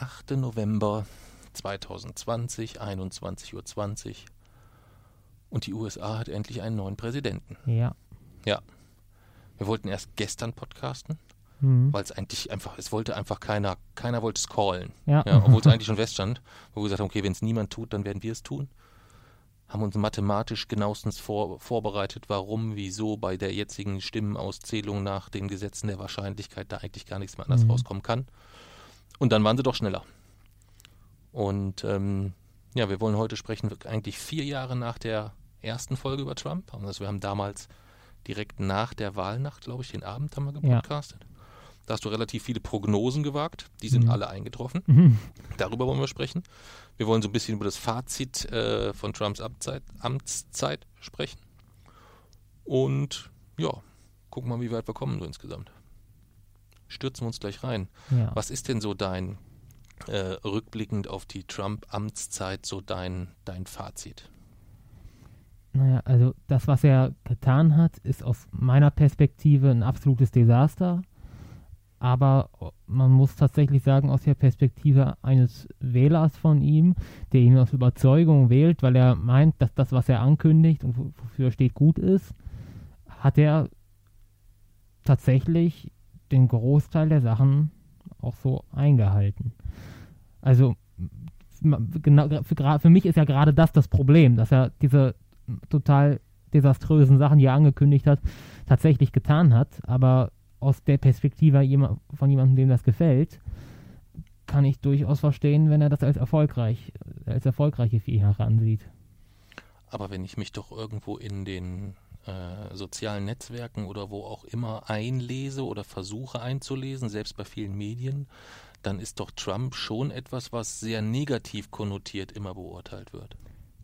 8. November 2020, 21.20 Uhr. Und die USA hat endlich einen neuen Präsidenten. Ja. Ja. Wir wollten erst gestern podcasten, Mhm. weil es eigentlich einfach, es wollte einfach keiner, keiner wollte es callen. Ja. Ja, obwohl es eigentlich schon feststand, wo wir gesagt haben, okay, wenn es niemand tut, dann werden wir es tun. Haben uns mathematisch genauestens vor, vorbereitet, warum, wieso bei der jetzigen Stimmenauszählung nach den Gesetzen der Wahrscheinlichkeit da eigentlich gar nichts mehr anders Mhm. rauskommen kann. Und dann waren sie doch schneller. Und ähm, ja, wir wollen heute sprechen, eigentlich vier Jahre nach der ersten Folge über Trump. Also wir haben damals direkt nach der Wahlnacht, glaube ich, den Abend haben wir Ja. gepodcastet. Da hast du relativ viele Prognosen gewagt. Die sind Mhm. alle eingetroffen. Mhm. Darüber wollen wir sprechen. Wir wollen so ein bisschen über das Fazit äh, von Trumps Amtszeit, Amtszeit sprechen. Und ja, gucken mal, wie weit wir kommen so insgesamt. Stürzen wir uns gleich rein. ja. Was ist denn so dein, äh, rückblickend auf die Trump-Amtszeit, so dein, dein Fazit? Naja, also das, was er getan hat, ist aus meiner Perspektive ein absolutes Desaster. Aber man muss tatsächlich sagen, aus der Perspektive eines Wählers von ihm, der ihn aus Überzeugung wählt, weil er meint, dass das, was er ankündigt und wo- wofür er steht, gut ist, hat er tatsächlich den Großteil der Sachen auch so eingehalten. Also genau, für, für mich ist ja gerade das das Problem, dass er diese total desaströsen Sachen, die er angekündigt hat, tatsächlich getan hat. Aber aus der Perspektive von jemandem, dem das gefällt, kann ich durchaus verstehen, wenn er das als erfolgreich, als erfolgreiche vier Jahre ansieht. Aber wenn ich mich doch irgendwo in den äh, sozialen Netzwerken oder wo auch immer einlese oder versuche einzulesen, selbst bei vielen Medien, dann ist doch Trump schon etwas, was sehr negativ konnotiert immer beurteilt wird.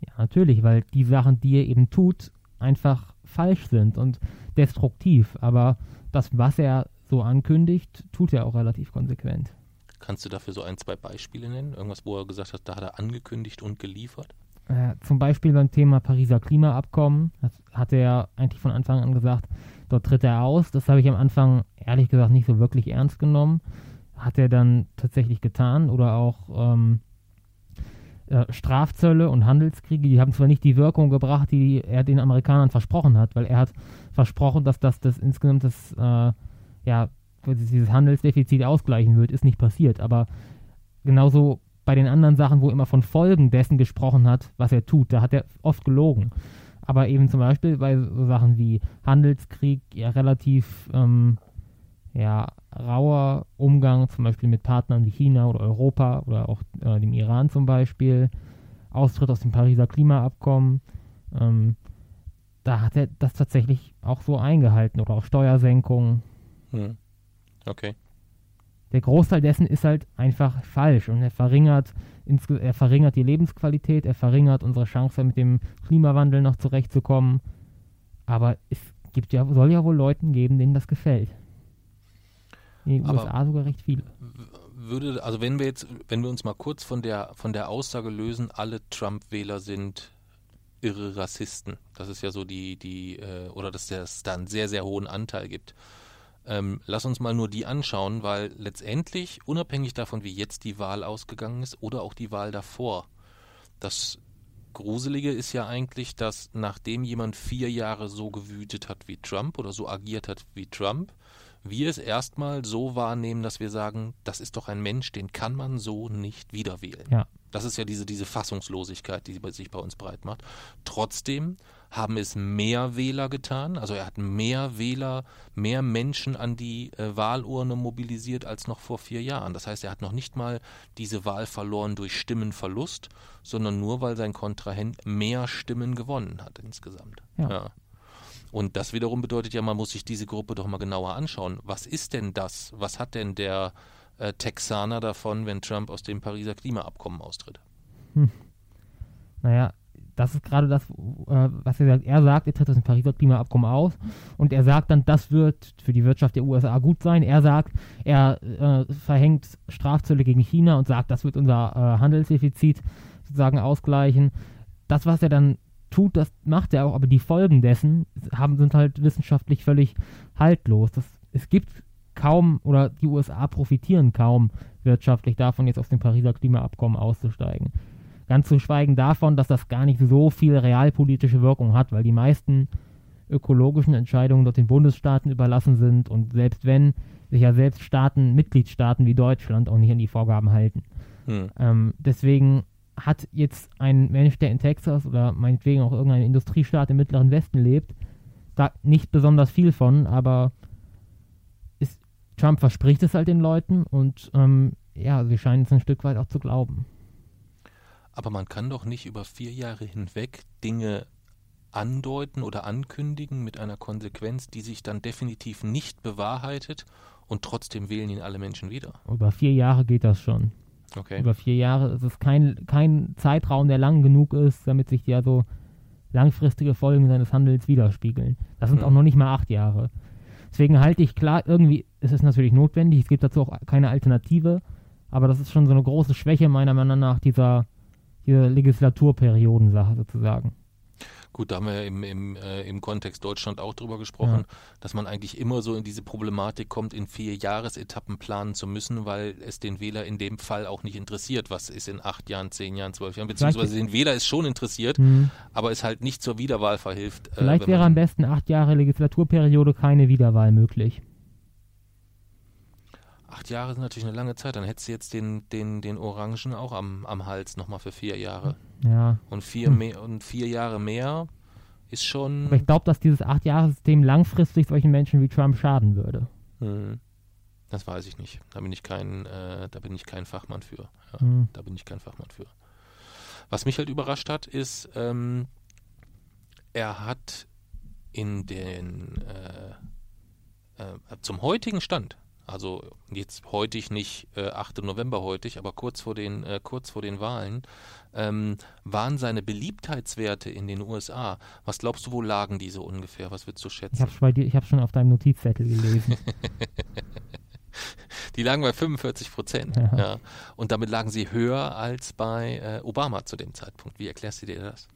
Ja, natürlich, weil die Sachen, die er eben tut, einfach falsch sind und destruktiv. Aber das, was er so ankündigt, tut er auch relativ konsequent. Kannst du dafür so ein, zwei Beispiele nennen? Irgendwas, wo er gesagt hat, da hat er angekündigt und geliefert? Äh, zum Beispiel beim Thema Pariser Klimaabkommen das hat er eigentlich von Anfang an gesagt, dort tritt er aus. Das habe ich am Anfang ehrlich gesagt nicht so wirklich ernst genommen. Hat er dann tatsächlich getan oder auch ähm, äh, Strafzölle und Handelskriege, die haben zwar nicht die Wirkung gebracht, die er den Amerikanern versprochen hat, weil er hat versprochen, dass das, das insgesamt das, äh, ja, dieses Handelsdefizit ausgleichen wird, ist nicht passiert. Aber genauso bei den anderen Sachen, wo er immer von Folgen dessen gesprochen hat, was er tut, da hat er oft gelogen. Aber eben zum Beispiel bei so Sachen wie Handelskrieg ja relativ ähm, ja, rauer Umgang, zum Beispiel mit Partnern wie China oder Europa oder auch äh, dem Iran zum Beispiel, Austritt aus dem Pariser Klimaabkommen, ähm, da hat er das tatsächlich auch so eingehalten oder auch Steuersenkungen. Hm. Okay. Der Großteil dessen ist halt einfach falsch und er verringert, er verringert die Lebensqualität, er verringert unsere Chance, mit dem Klimawandel noch zurechtzukommen. Aber es gibt ja, soll ja wohl Leuten geben, denen das gefällt. In den Aber- USA sogar recht viele. Würde, also wenn wir jetzt, wenn wir uns mal kurz von der, von der Aussage lösen, alle Trump-Wähler sind irre Rassisten. Das ist ja so die, die, äh, oder dass es da einen sehr, sehr hohen Anteil gibt. Ähm, lass uns mal nur die anschauen, weil letztendlich, unabhängig davon, wie jetzt die Wahl ausgegangen ist oder auch die Wahl davor, das Gruselige ist ja eigentlich, dass nachdem jemand vier Jahre so gewütet hat wie Trump oder so agiert hat wie Trump, wir es erstmal so wahrnehmen, dass wir sagen, das ist doch ein Mensch, den kann man so nicht wieder wählen. Ja. Das ist ja diese, diese Fassungslosigkeit, die sich bei uns breit macht. Trotzdem haben es mehr Wähler getan. Also er hat mehr Wähler, mehr Menschen an die äh, Wahlurne mobilisiert als noch vor vier Jahren. Das heißt, er hat noch nicht mal diese Wahl verloren durch Stimmenverlust, sondern nur, weil sein Kontrahent mehr Stimmen gewonnen hat insgesamt. Ja. Und das wiederum bedeutet ja, man muss sich diese Gruppe doch mal genauer anschauen. Was ist denn das? Was hat denn der äh, Texaner davon, wenn Trump aus dem Pariser Klimaabkommen austritt? Naja, das ist gerade das, äh, was er sagt. Er sagt, er tritt aus dem Pariser Klimaabkommen aus und er sagt dann, das wird für die Wirtschaft der USA gut sein. Er sagt, er äh, verhängt Strafzölle gegen China und sagt, das wird unser äh, Handelsdefizit sozusagen ausgleichen. Das, was er dann tut, das macht er auch, aber die Folgen dessen haben, sind halt wissenschaftlich völlig haltlos. Das, es gibt kaum oder die USA profitieren kaum wirtschaftlich davon, jetzt aus dem Pariser Klimaabkommen auszusteigen. Ganz zu schweigen davon, dass das gar nicht so viel realpolitische Wirkung hat, weil die meisten ökologischen Entscheidungen dort den Bundesstaaten überlassen sind und selbst wenn sich ja selbst Staaten, Mitgliedstaaten wie Deutschland auch nicht an die Vorgaben halten. Hm. Ähm, deswegen hat jetzt ein Mensch, der in Texas oder meinetwegen auch irgendein Industriestaat im Mittleren Westen lebt, da nicht besonders viel von, aber ist, Trump verspricht es halt den Leuten und ähm, ja, sie scheinen es ein Stück weit auch zu glauben. Aber man kann doch nicht über vier Jahre hinweg Dinge andeuten oder ankündigen mit einer Konsequenz, die sich dann definitiv nicht bewahrheitet und trotzdem wählen ihn alle Menschen wieder. Über vier Jahre geht das schon. Okay. Über vier Jahre. Es ist kein, kein Zeitraum, der lang genug ist, damit sich ja so langfristige Folgen seines Handelns widerspiegeln. Das sind mhm. auch noch nicht mal acht Jahre. Deswegen halte ich klar, irgendwie ist es natürlich notwendig, es gibt dazu auch keine Alternative, aber das ist schon so eine große Schwäche meiner Meinung nach dieser, dieser Legislaturperiodensache sozusagen. Gut, da haben wir im, im, äh, im Kontext Deutschland auch drüber gesprochen, ja. dass man eigentlich immer so in diese Problematik kommt, in vier Jahresetappen planen zu müssen, weil es den Wähler in dem Fall auch nicht interessiert, was ist in acht Jahren, zehn Jahren, zwölf Jahren, beziehungsweise den Wähler ist schon interessiert, mhm. aber es halt nicht zur Wiederwahl verhilft. Äh, Vielleicht äh, wäre am besten acht Jahre Legislaturperiode keine Wiederwahl möglich. Acht Jahre sind natürlich eine lange Zeit. Dann hättest du jetzt den, den, den Orangen auch am, am Hals nochmal für vier Jahre. Ja. Und vier, hm. mehr, und vier Jahre mehr ist schon. Aber ich glaube, dass dieses Acht-Jahres-System langfristig solchen Menschen wie Trump schaden würde. Hm. Das weiß ich nicht. Da bin ich kein, äh, da bin ich kein Fachmann für. Ja, hm. Da bin ich kein Fachmann für. Was mich halt überrascht hat, ist, ähm, er hat in den äh, äh, zum heutigen Stand also jetzt heutig nicht äh, 8. November heutig, aber kurz vor den, äh, kurz vor den Wahlen, ähm, waren seine Beliebtheitswerte in den USA. Was glaubst du, wo lagen diese ungefähr? Was würdest du schätzen? Ich habe bei dir, schon auf deinem Notizzettel gelesen. die lagen bei 45 Prozent. Ja. ja. Und damit lagen sie höher als bei äh, Obama zu dem Zeitpunkt. Wie erklärst du dir das?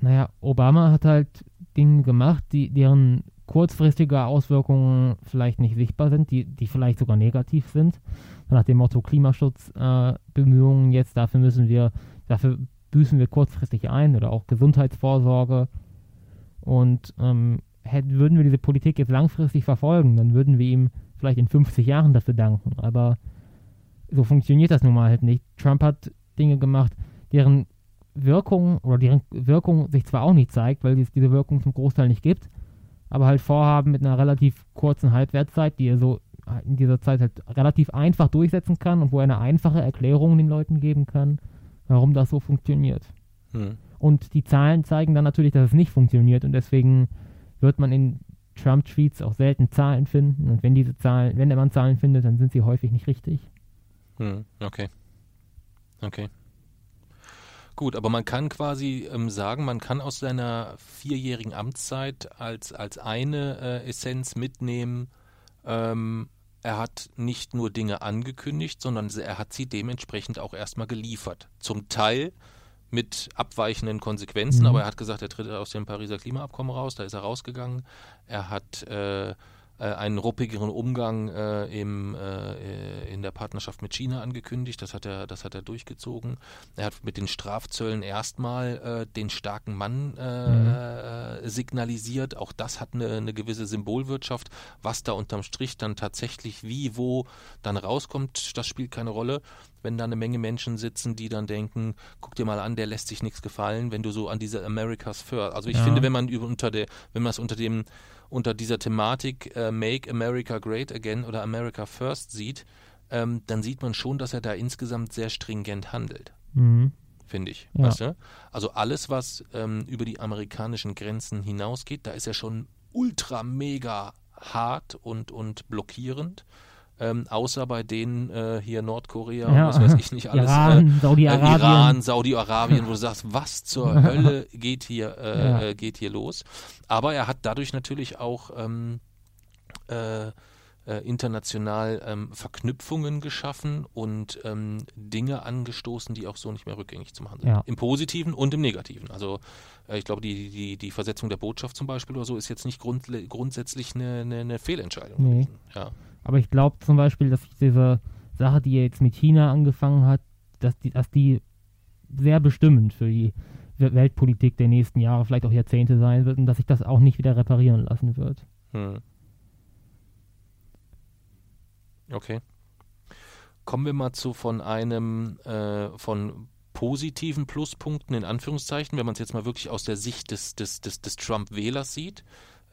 Naja, Obama hat halt Dinge gemacht, die, deren kurzfristige Auswirkungen vielleicht nicht sichtbar sind, die, die vielleicht sogar negativ sind. Nach dem Motto Klimaschutzbemühungen äh, jetzt, dafür müssen wir, dafür büßen wir kurzfristig ein oder auch Gesundheitsvorsorge. Und ähm, hätten, würden wir diese Politik jetzt langfristig verfolgen, dann würden wir ihm vielleicht in 50 Jahren dafür danken. Aber so funktioniert das nun mal halt nicht. Trump hat Dinge gemacht, deren Wirkung oder deren Wirkung sich zwar auch nicht zeigt, weil es diese Wirkung zum Großteil nicht gibt, aber halt vorhaben mit einer relativ kurzen Halbwertszeit, die er so in dieser Zeit halt relativ einfach durchsetzen kann und wo er eine einfache Erklärung den Leuten geben kann, warum das so funktioniert. Hm. Und die Zahlen zeigen dann natürlich, dass es nicht funktioniert und deswegen wird man in Trump-Tweets auch selten Zahlen finden und wenn diese Zahlen, wenn man Zahlen findet, dann sind sie häufig nicht richtig. Hm. Okay. Okay. Gut, aber man kann quasi ähm, sagen, man kann aus seiner vierjährigen Amtszeit als, als eine äh, Essenz mitnehmen, ähm, er hat nicht nur Dinge angekündigt, sondern er hat sie dementsprechend auch erstmal geliefert. Zum Teil mit abweichenden Konsequenzen, mhm. aber er hat gesagt, er tritt aus dem Pariser Klimaabkommen raus, da ist er rausgegangen. Er hat äh, einen ruppigeren Umgang äh, im, äh, in der Partnerschaft mit China angekündigt. Das hat er, das hat er durchgezogen. Er hat mit den Strafzöllen erstmal äh, den starken Mann äh, mhm. signalisiert. Auch das hat eine, eine, gewisse Symbolwirtschaft. Was da unterm Strich dann tatsächlich wie, wo dann rauskommt, das spielt keine Rolle wenn da eine Menge Menschen sitzen, die dann denken, guck dir mal an, der lässt sich nichts gefallen, wenn du so an diese Americas First. Also ich ja. finde, wenn man über, unter der, wenn man es unter dem unter dieser Thematik äh, Make America Great Again oder America First sieht, ähm, dann sieht man schon, dass er da insgesamt sehr stringent handelt. Mhm. Finde ich. Ja. Weißt du? Also alles, was ähm, über die amerikanischen Grenzen hinausgeht, da ist er schon ultra mega hart und, und blockierend. Ähm, außer bei denen äh, hier Nordkorea ja. was weiß ich nicht alles. Iran, äh, Saudi-Arabien. Iran, Saudi-Arabien, wo du sagst, was zur Hölle geht hier, äh, ja. geht hier los? Aber er hat dadurch natürlich auch ähm, äh, äh, international ähm, Verknüpfungen geschaffen und ähm, Dinge angestoßen, die auch so nicht mehr rückgängig zu machen sind. Ja. Im Positiven und im Negativen. Also äh, ich glaube, die, die, die Versetzung der Botschaft zum Beispiel oder so ist jetzt nicht grund, grundsätzlich eine, eine, eine Fehlentscheidung Nee. gewesen. Ja. Aber ich glaube zum Beispiel, dass diese Sache, die jetzt mit China angefangen hat, dass die, dass die sehr bestimmend für die We- Weltpolitik der nächsten Jahre, vielleicht auch Jahrzehnte sein wird und dass sich das auch nicht wieder reparieren lassen wird. Hm. Okay. Kommen wir mal zu von einem äh, von positiven Pluspunkten in Anführungszeichen, wenn man es jetzt mal wirklich aus der Sicht des, des, des, des Trump-Wählers sieht.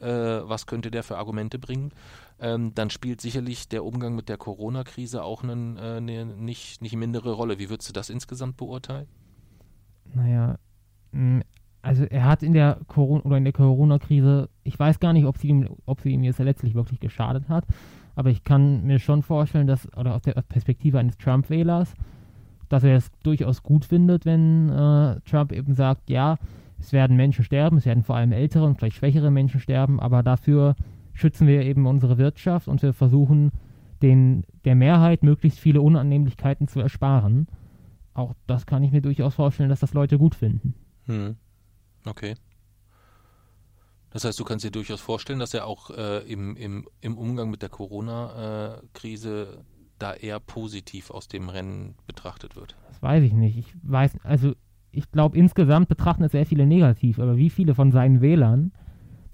Äh, was könnte der für Argumente bringen? Ähm, dann spielt sicherlich der Umgang mit der Corona-Krise auch einen, äh, eine nicht, nicht mindere Rolle. Wie würdest du das insgesamt beurteilen? Naja, also er hat in der Corona oder in der Corona-Krise, ich weiß gar nicht, ob sie ihm, ob sie ihm jetzt letztlich wirklich geschadet hat, aber ich kann mir schon vorstellen, dass, oder aus der Perspektive eines Trump-Wählers, dass er es durchaus gut findet, wenn äh, Trump eben sagt, ja, es werden Menschen sterben, es werden vor allem ältere und vielleicht schwächere Menschen sterben, aber dafür schützen wir eben unsere Wirtschaft und wir versuchen den, der Mehrheit möglichst viele Unannehmlichkeiten zu ersparen. Auch das kann ich mir durchaus vorstellen, dass das Leute gut finden. Hm. Okay. Das heißt, du kannst dir durchaus vorstellen, dass er auch äh, im, im, im Umgang mit der Corona-Krise da eher positiv aus dem Rennen betrachtet wird. Das weiß ich nicht. Ich weiß, also ich glaube insgesamt betrachten es sehr viele negativ, aber wie viele von seinen Wählern,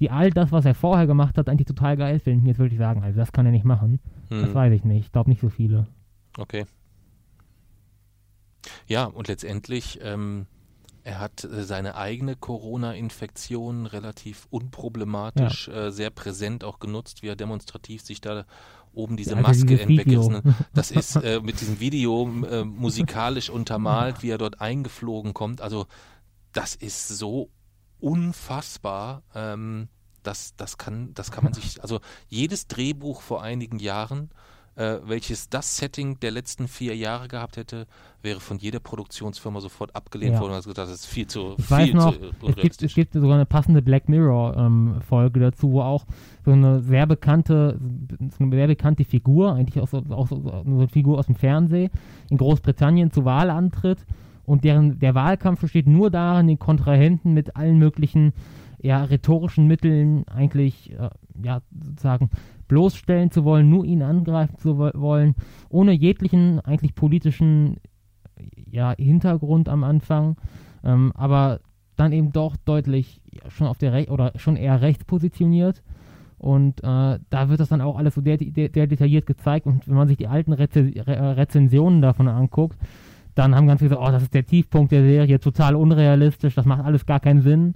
die all das, was er vorher gemacht hat, eigentlich total geil finden, jetzt würde ich sagen, also das kann er nicht machen. Das Hm. weiß ich nicht. Ich glaube nicht so viele. Okay. Ja, und letztendlich, ähm, er hat äh, seine eigene Corona-Infektion relativ unproblematisch, äh, sehr präsent auch genutzt, wie er demonstrativ sich da oben diese Also Maske dieses entwickelt. Das ist äh, mit diesem Video äh, musikalisch untermalt, wie er dort eingeflogen kommt. Also das ist so unfassbar. Ähm, das, das, kann, das kann man sich, also jedes Drehbuch vor einigen Jahren, äh, welches das Setting der letzten vier Jahre gehabt hätte, wäre von jeder Produktionsfirma sofort abgelehnt Ja. worden. Also das ist viel zu, Ich weiß viel noch, zu es gibt, es gibt sogar eine passende Black Mirror-Folge dazu, wo auch so eine sehr bekannte, so eine sehr bekannte Figur, eigentlich auch so, auch so, so eine Figur aus dem Fernsehen, in Großbritannien zur Wahl antritt und deren der Wahlkampf besteht nur darin, den Kontrahenten mit allen möglichen ja, rhetorischen Mitteln eigentlich äh, ja, sozusagen bloßstellen zu wollen, nur ihn angreifen zu wo- wollen, ohne jeglichen eigentlich politischen ja, Hintergrund am Anfang, ähm, aber dann eben doch deutlich schon auf der Re oder schon eher rechts positioniert. Und äh, da wird das dann auch alles so sehr, sehr, sehr detailliert gezeigt. Und wenn man sich die alten Reze Re Rezensionen davon anguckt, dann haben ganz viele gesagt, oh, das ist der Tiefpunkt der Serie, total unrealistisch, das macht alles gar keinen Sinn.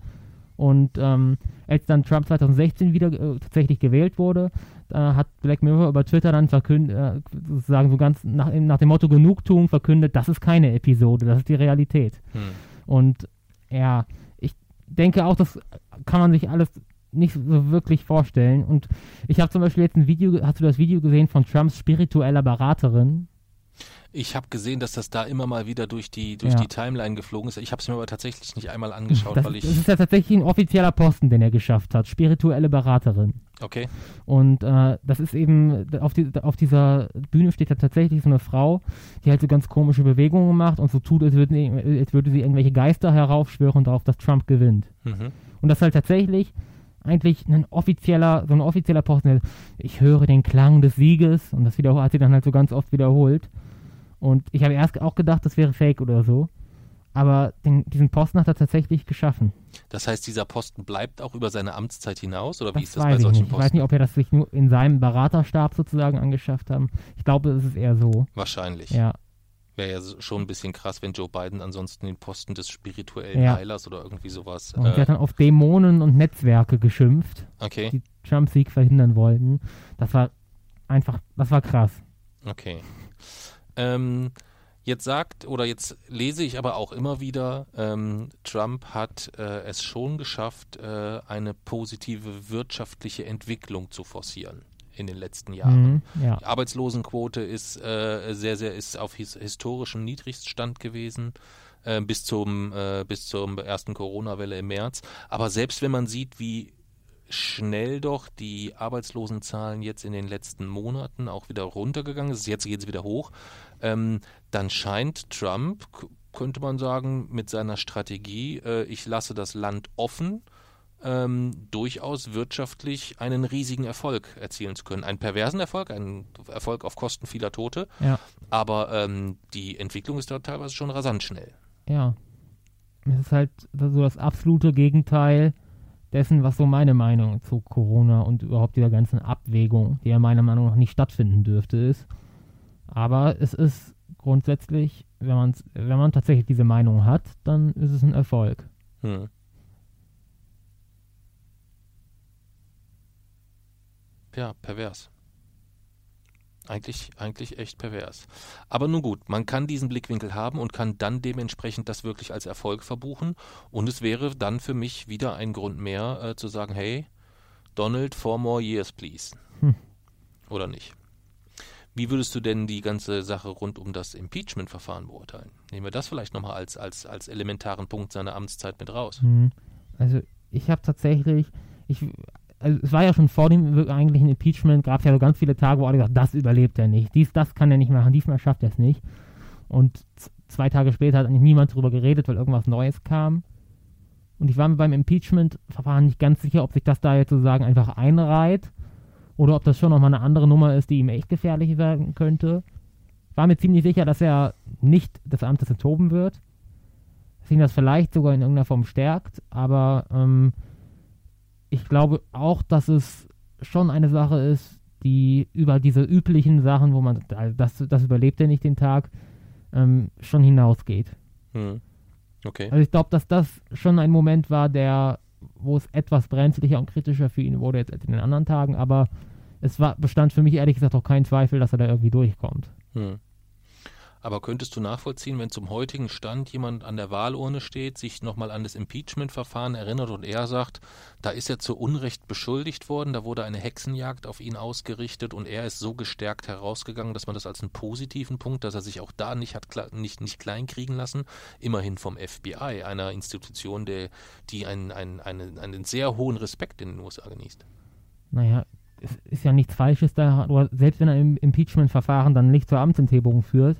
Und ähm, als dann Trump 2016 wieder äh, tatsächlich gewählt wurde, äh, hat Black Mirror über Twitter dann verkündet, äh, sozusagen so ganz nach, nach dem Motto Genugtuung verkündet, das ist keine Episode, das ist die Realität. Hm. Und ja, ich denke auch, das kann man sich alles nicht so wirklich vorstellen. Und ich habe zum Beispiel jetzt ein Video, hast du das Video gesehen von Trumps spiritueller Beraterin? Ich habe gesehen, dass das da immer mal wieder durch die, durch Ja. die Timeline geflogen ist. Ich habe es mir aber tatsächlich nicht einmal angeschaut, Das, weil ich. das ist ja tatsächlich ein offizieller Posten, den er geschafft hat, spirituelle Beraterin. Okay. Und äh, das ist eben, auf, die, auf dieser Bühne steht da tatsächlich so eine Frau, die halt so ganz komische Bewegungen macht und so tut, als, würden, als würde sie irgendwelche Geister heraufschwören darauf, dass Trump gewinnt. Mhm. Und das ist halt tatsächlich eigentlich ein offizieller, so ein offizieller Posten. Ich höre den Klang des Sieges und das hat sie dann halt so ganz oft wiederholt. Und ich habe erst auch gedacht, das wäre Fake oder so. Aber den, diesen Posten hat er tatsächlich geschaffen. Das heißt, dieser Posten bleibt auch über seine Amtszeit hinaus oder wie Das ist das bei ich solchen nicht. Ich Posten? weiß nicht, ob er das sich nur in seinem Beraterstab sozusagen angeschafft haben. Ich glaube, es ist eher so. Wahrscheinlich. Ja, Wäre ja schon ein bisschen krass, wenn Joe Biden ansonsten den Posten des spirituellen Ja. Heilers oder irgendwie sowas. und er Äh, hat dann auf Dämonen und Netzwerke geschimpft, okay, die Trump-Sieg verhindern wollten. Das war einfach, das war krass. okay. Ähm, jetzt sagt oder jetzt lese ich aber auch immer wieder, ähm, Trump hat äh, es schon geschafft, äh, eine positive wirtschaftliche Entwicklung zu forcieren in den letzten Jahren. Mhm, ja. Die Arbeitslosenquote ist äh, sehr, sehr ist auf his historischem Niedrigstand gewesen äh, bis zum äh, bis zur ersten Corona-Welle im März. Aber selbst wenn man sieht, wie schnell doch die Arbeitslosenzahlen jetzt in den letzten Monaten auch wieder runtergegangen sind, jetzt geht es wieder hoch, ähm, dann scheint Trump, könnte man sagen, mit seiner Strategie, äh, ich lasse das Land offen, ähm, durchaus wirtschaftlich einen riesigen Erfolg erzielen zu können. Einen perversen Erfolg, einen Erfolg auf Kosten vieler Tote. Ja. Aber ähm, die Entwicklung ist dort teilweise schon rasant schnell. Ja. Es ist halt so das absolute Gegenteil dessen, was so meine Meinung zu Corona und überhaupt dieser ganzen Abwägung, die ja meiner Meinung nach nicht stattfinden dürfte, ist. Aber es ist grundsätzlich, wenn man, wenn man tatsächlich diese Meinung hat, dann ist es ein Erfolg. Hm. Ja, pervers. Eigentlich, eigentlich echt pervers. Aber nun gut, man kann diesen Blickwinkel haben und kann dann dementsprechend das wirklich als Erfolg verbuchen. Und es wäre dann für mich wieder ein Grund mehr äh, zu sagen, hey, Donald, four more years, please. Hm. Oder nicht? Wie würdest du denn die ganze Sache rund um das Impeachment-Verfahren beurteilen? Nehmen wir das vielleicht nochmal als, als, als elementaren Punkt seiner Amtszeit mit raus. Hm. Also ich habe tatsächlich, ich, also es war ja schon vor dem eigentlichen Impeachment, gab es ja so ganz viele Tage, wo alle gesagt das überlebt er nicht, dies, das kann er nicht machen, diesmal schafft er es nicht. Und zwei Tage später hat eigentlich niemand darüber geredet, weil irgendwas Neues kam. Und ich war mir beim Impeachment-Verfahren nicht ganz sicher, ob sich das da jetzt sozusagen einfach einreiht oder ob das schon nochmal eine andere Nummer ist, die ihm echt gefährlich werden könnte. War mir ziemlich sicher, dass er nicht des Amtes enthoben wird. Dass ihn das vielleicht sogar in irgendeiner Form stärkt, aber ähm, ich glaube auch, dass es schon eine Sache ist, die über diese üblichen Sachen, wo man, das, das überlebt er nicht den Tag, ähm, schon hinausgeht. Hm. Okay. Also ich glaube, dass das schon ein Moment war, der, wo es etwas brenzlicher und kritischer für ihn wurde jetzt als in den anderen Tagen, aber es war, bestand für mich ehrlich gesagt auch kein Zweifel, dass er da irgendwie durchkommt. Hm. Aber könntest du nachvollziehen, wenn zum heutigen Stand jemand an der Wahlurne steht, sich nochmal an das Impeachment-Verfahren erinnert und er sagt, da ist er zu Unrecht beschuldigt worden, da wurde eine Hexenjagd auf ihn ausgerichtet und er ist so gestärkt herausgegangen, dass man das als einen positiven Punkt, dass er sich auch da nicht hat nicht, nicht kleinkriegen lassen, immerhin vom FBI, einer Institution, der, die einen, einen, einen, einen sehr hohen Respekt in den USA genießt. Naja, es ist ja nichts Falsches da, selbst wenn im Impeachment-Verfahren dann nicht zur Amtsenthebung führt,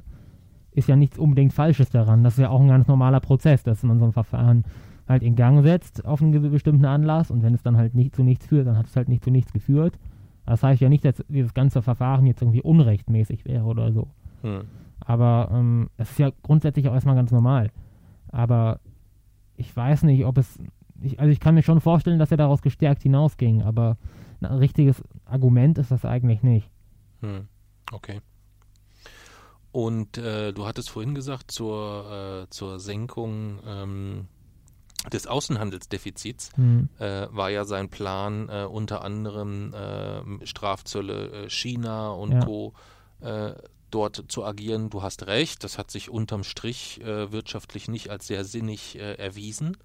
ist ja nichts unbedingt Falsches daran. Das ist ja auch ein ganz normaler Prozess, dass man so ein Verfahren halt in Gang setzt auf einen bestimmten Anlass und wenn es dann halt nicht zu nichts führt, dann hat es halt nicht zu nichts geführt. Das heißt ja nicht, dass dieses ganze Verfahren jetzt irgendwie unrechtmäßig wäre oder so. Hm. Aber ähm, es ist ja grundsätzlich auch erstmal ganz normal. Aber ich weiß nicht, ob es. Ich, also ich kann mir schon vorstellen, dass er daraus gestärkt hinausging, aber ein richtiges Argument ist das eigentlich nicht. Hm. Okay. Und äh, du hattest vorhin gesagt, zur, äh, zur Senkung ähm, des Außenhandelsdefizits mhm. äh, war ja sein Plan, äh, unter anderem äh, Strafzölle äh, China und ja. Co. dort zu agieren. Du hast recht, das hat sich unterm Strich wirtschaftlich nicht als sehr sinnig erwiesen.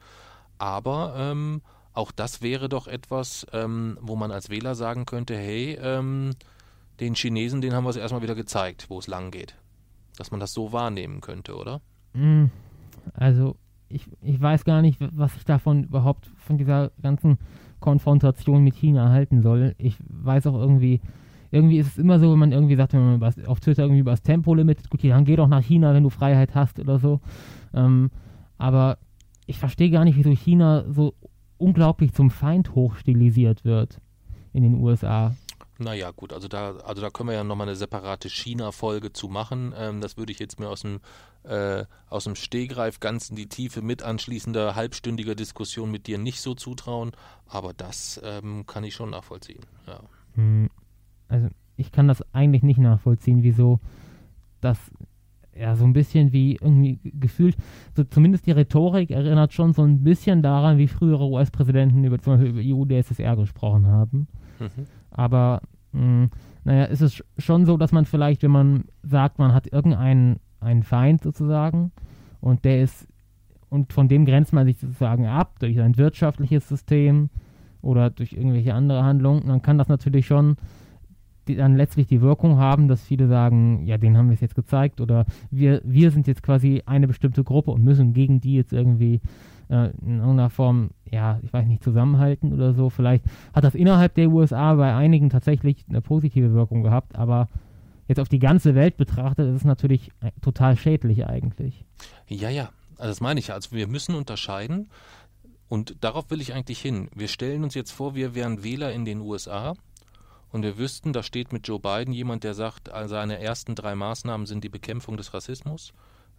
Aber ähm, auch das wäre doch etwas, ähm, wo man als Wähler sagen könnte, hey, ähm, den Chinesen, den haben wir es erstmal wieder gezeigt, wo es lang geht dass man das so wahrnehmen könnte, oder? Hm, also ich, ich weiß gar nicht, was ich davon überhaupt von dieser ganzen Konfrontation mit China halten soll. Ich weiß auch irgendwie, irgendwie ist es immer so, wenn man irgendwie sagt, wenn man was, auf Twitter irgendwie über das Tempolimit diskutiert, dann geh doch nach China, wenn du Freiheit hast oder so. Ähm, aber ich verstehe gar nicht, wieso China so unglaublich zum Feind hochstilisiert wird in den USA. Naja, gut, also da, also da können wir ja nochmal eine separate China-Folge zu machen. Ähm, das würde ich jetzt mir aus dem, äh, aus dem Stehgreif ganz in die Tiefe mit anschließender halbstündiger Diskussion mit dir nicht so zutrauen, aber das ähm, kann ich schon nachvollziehen. Ja. Hm, also ich kann das eigentlich nicht nachvollziehen, wieso das ja so ein bisschen wie irgendwie gefühlt, so zumindest die Rhetorik erinnert schon so ein bisschen daran, wie frühere US-Präsidenten über zum Beispiel über EU-DSSR gesprochen haben. Mhm. Aber mh, hm, naja, ist es schon so, dass man vielleicht, wenn man sagt, man hat irgendeinen einen Feind sozusagen und der ist und von dem grenzt man sich sozusagen ab durch ein wirtschaftliches System oder durch irgendwelche andere Handlungen, dann kann das natürlich schon die dann letztlich die Wirkung haben, dass viele sagen, ja, den haben wir es jetzt gezeigt oder wir, wir sind jetzt quasi eine bestimmte Gruppe und müssen gegen die jetzt irgendwie äh, in irgendeiner Form, ja, ich weiß nicht, zusammenhalten oder so. Vielleicht hat das innerhalb der USA bei einigen tatsächlich eine positive Wirkung gehabt, aber jetzt auf die ganze Welt betrachtet, ist es natürlich äh, total schädlich eigentlich. Ja, ja, also das meine ich ja. Also wir müssen unterscheiden und darauf will ich eigentlich hin. Wir stellen uns jetzt vor, wir wären Wähler in den USA und wir wüssten, da steht mit Joe Biden jemand, der sagt, seine ersten drei Maßnahmen sind die Bekämpfung des Rassismus,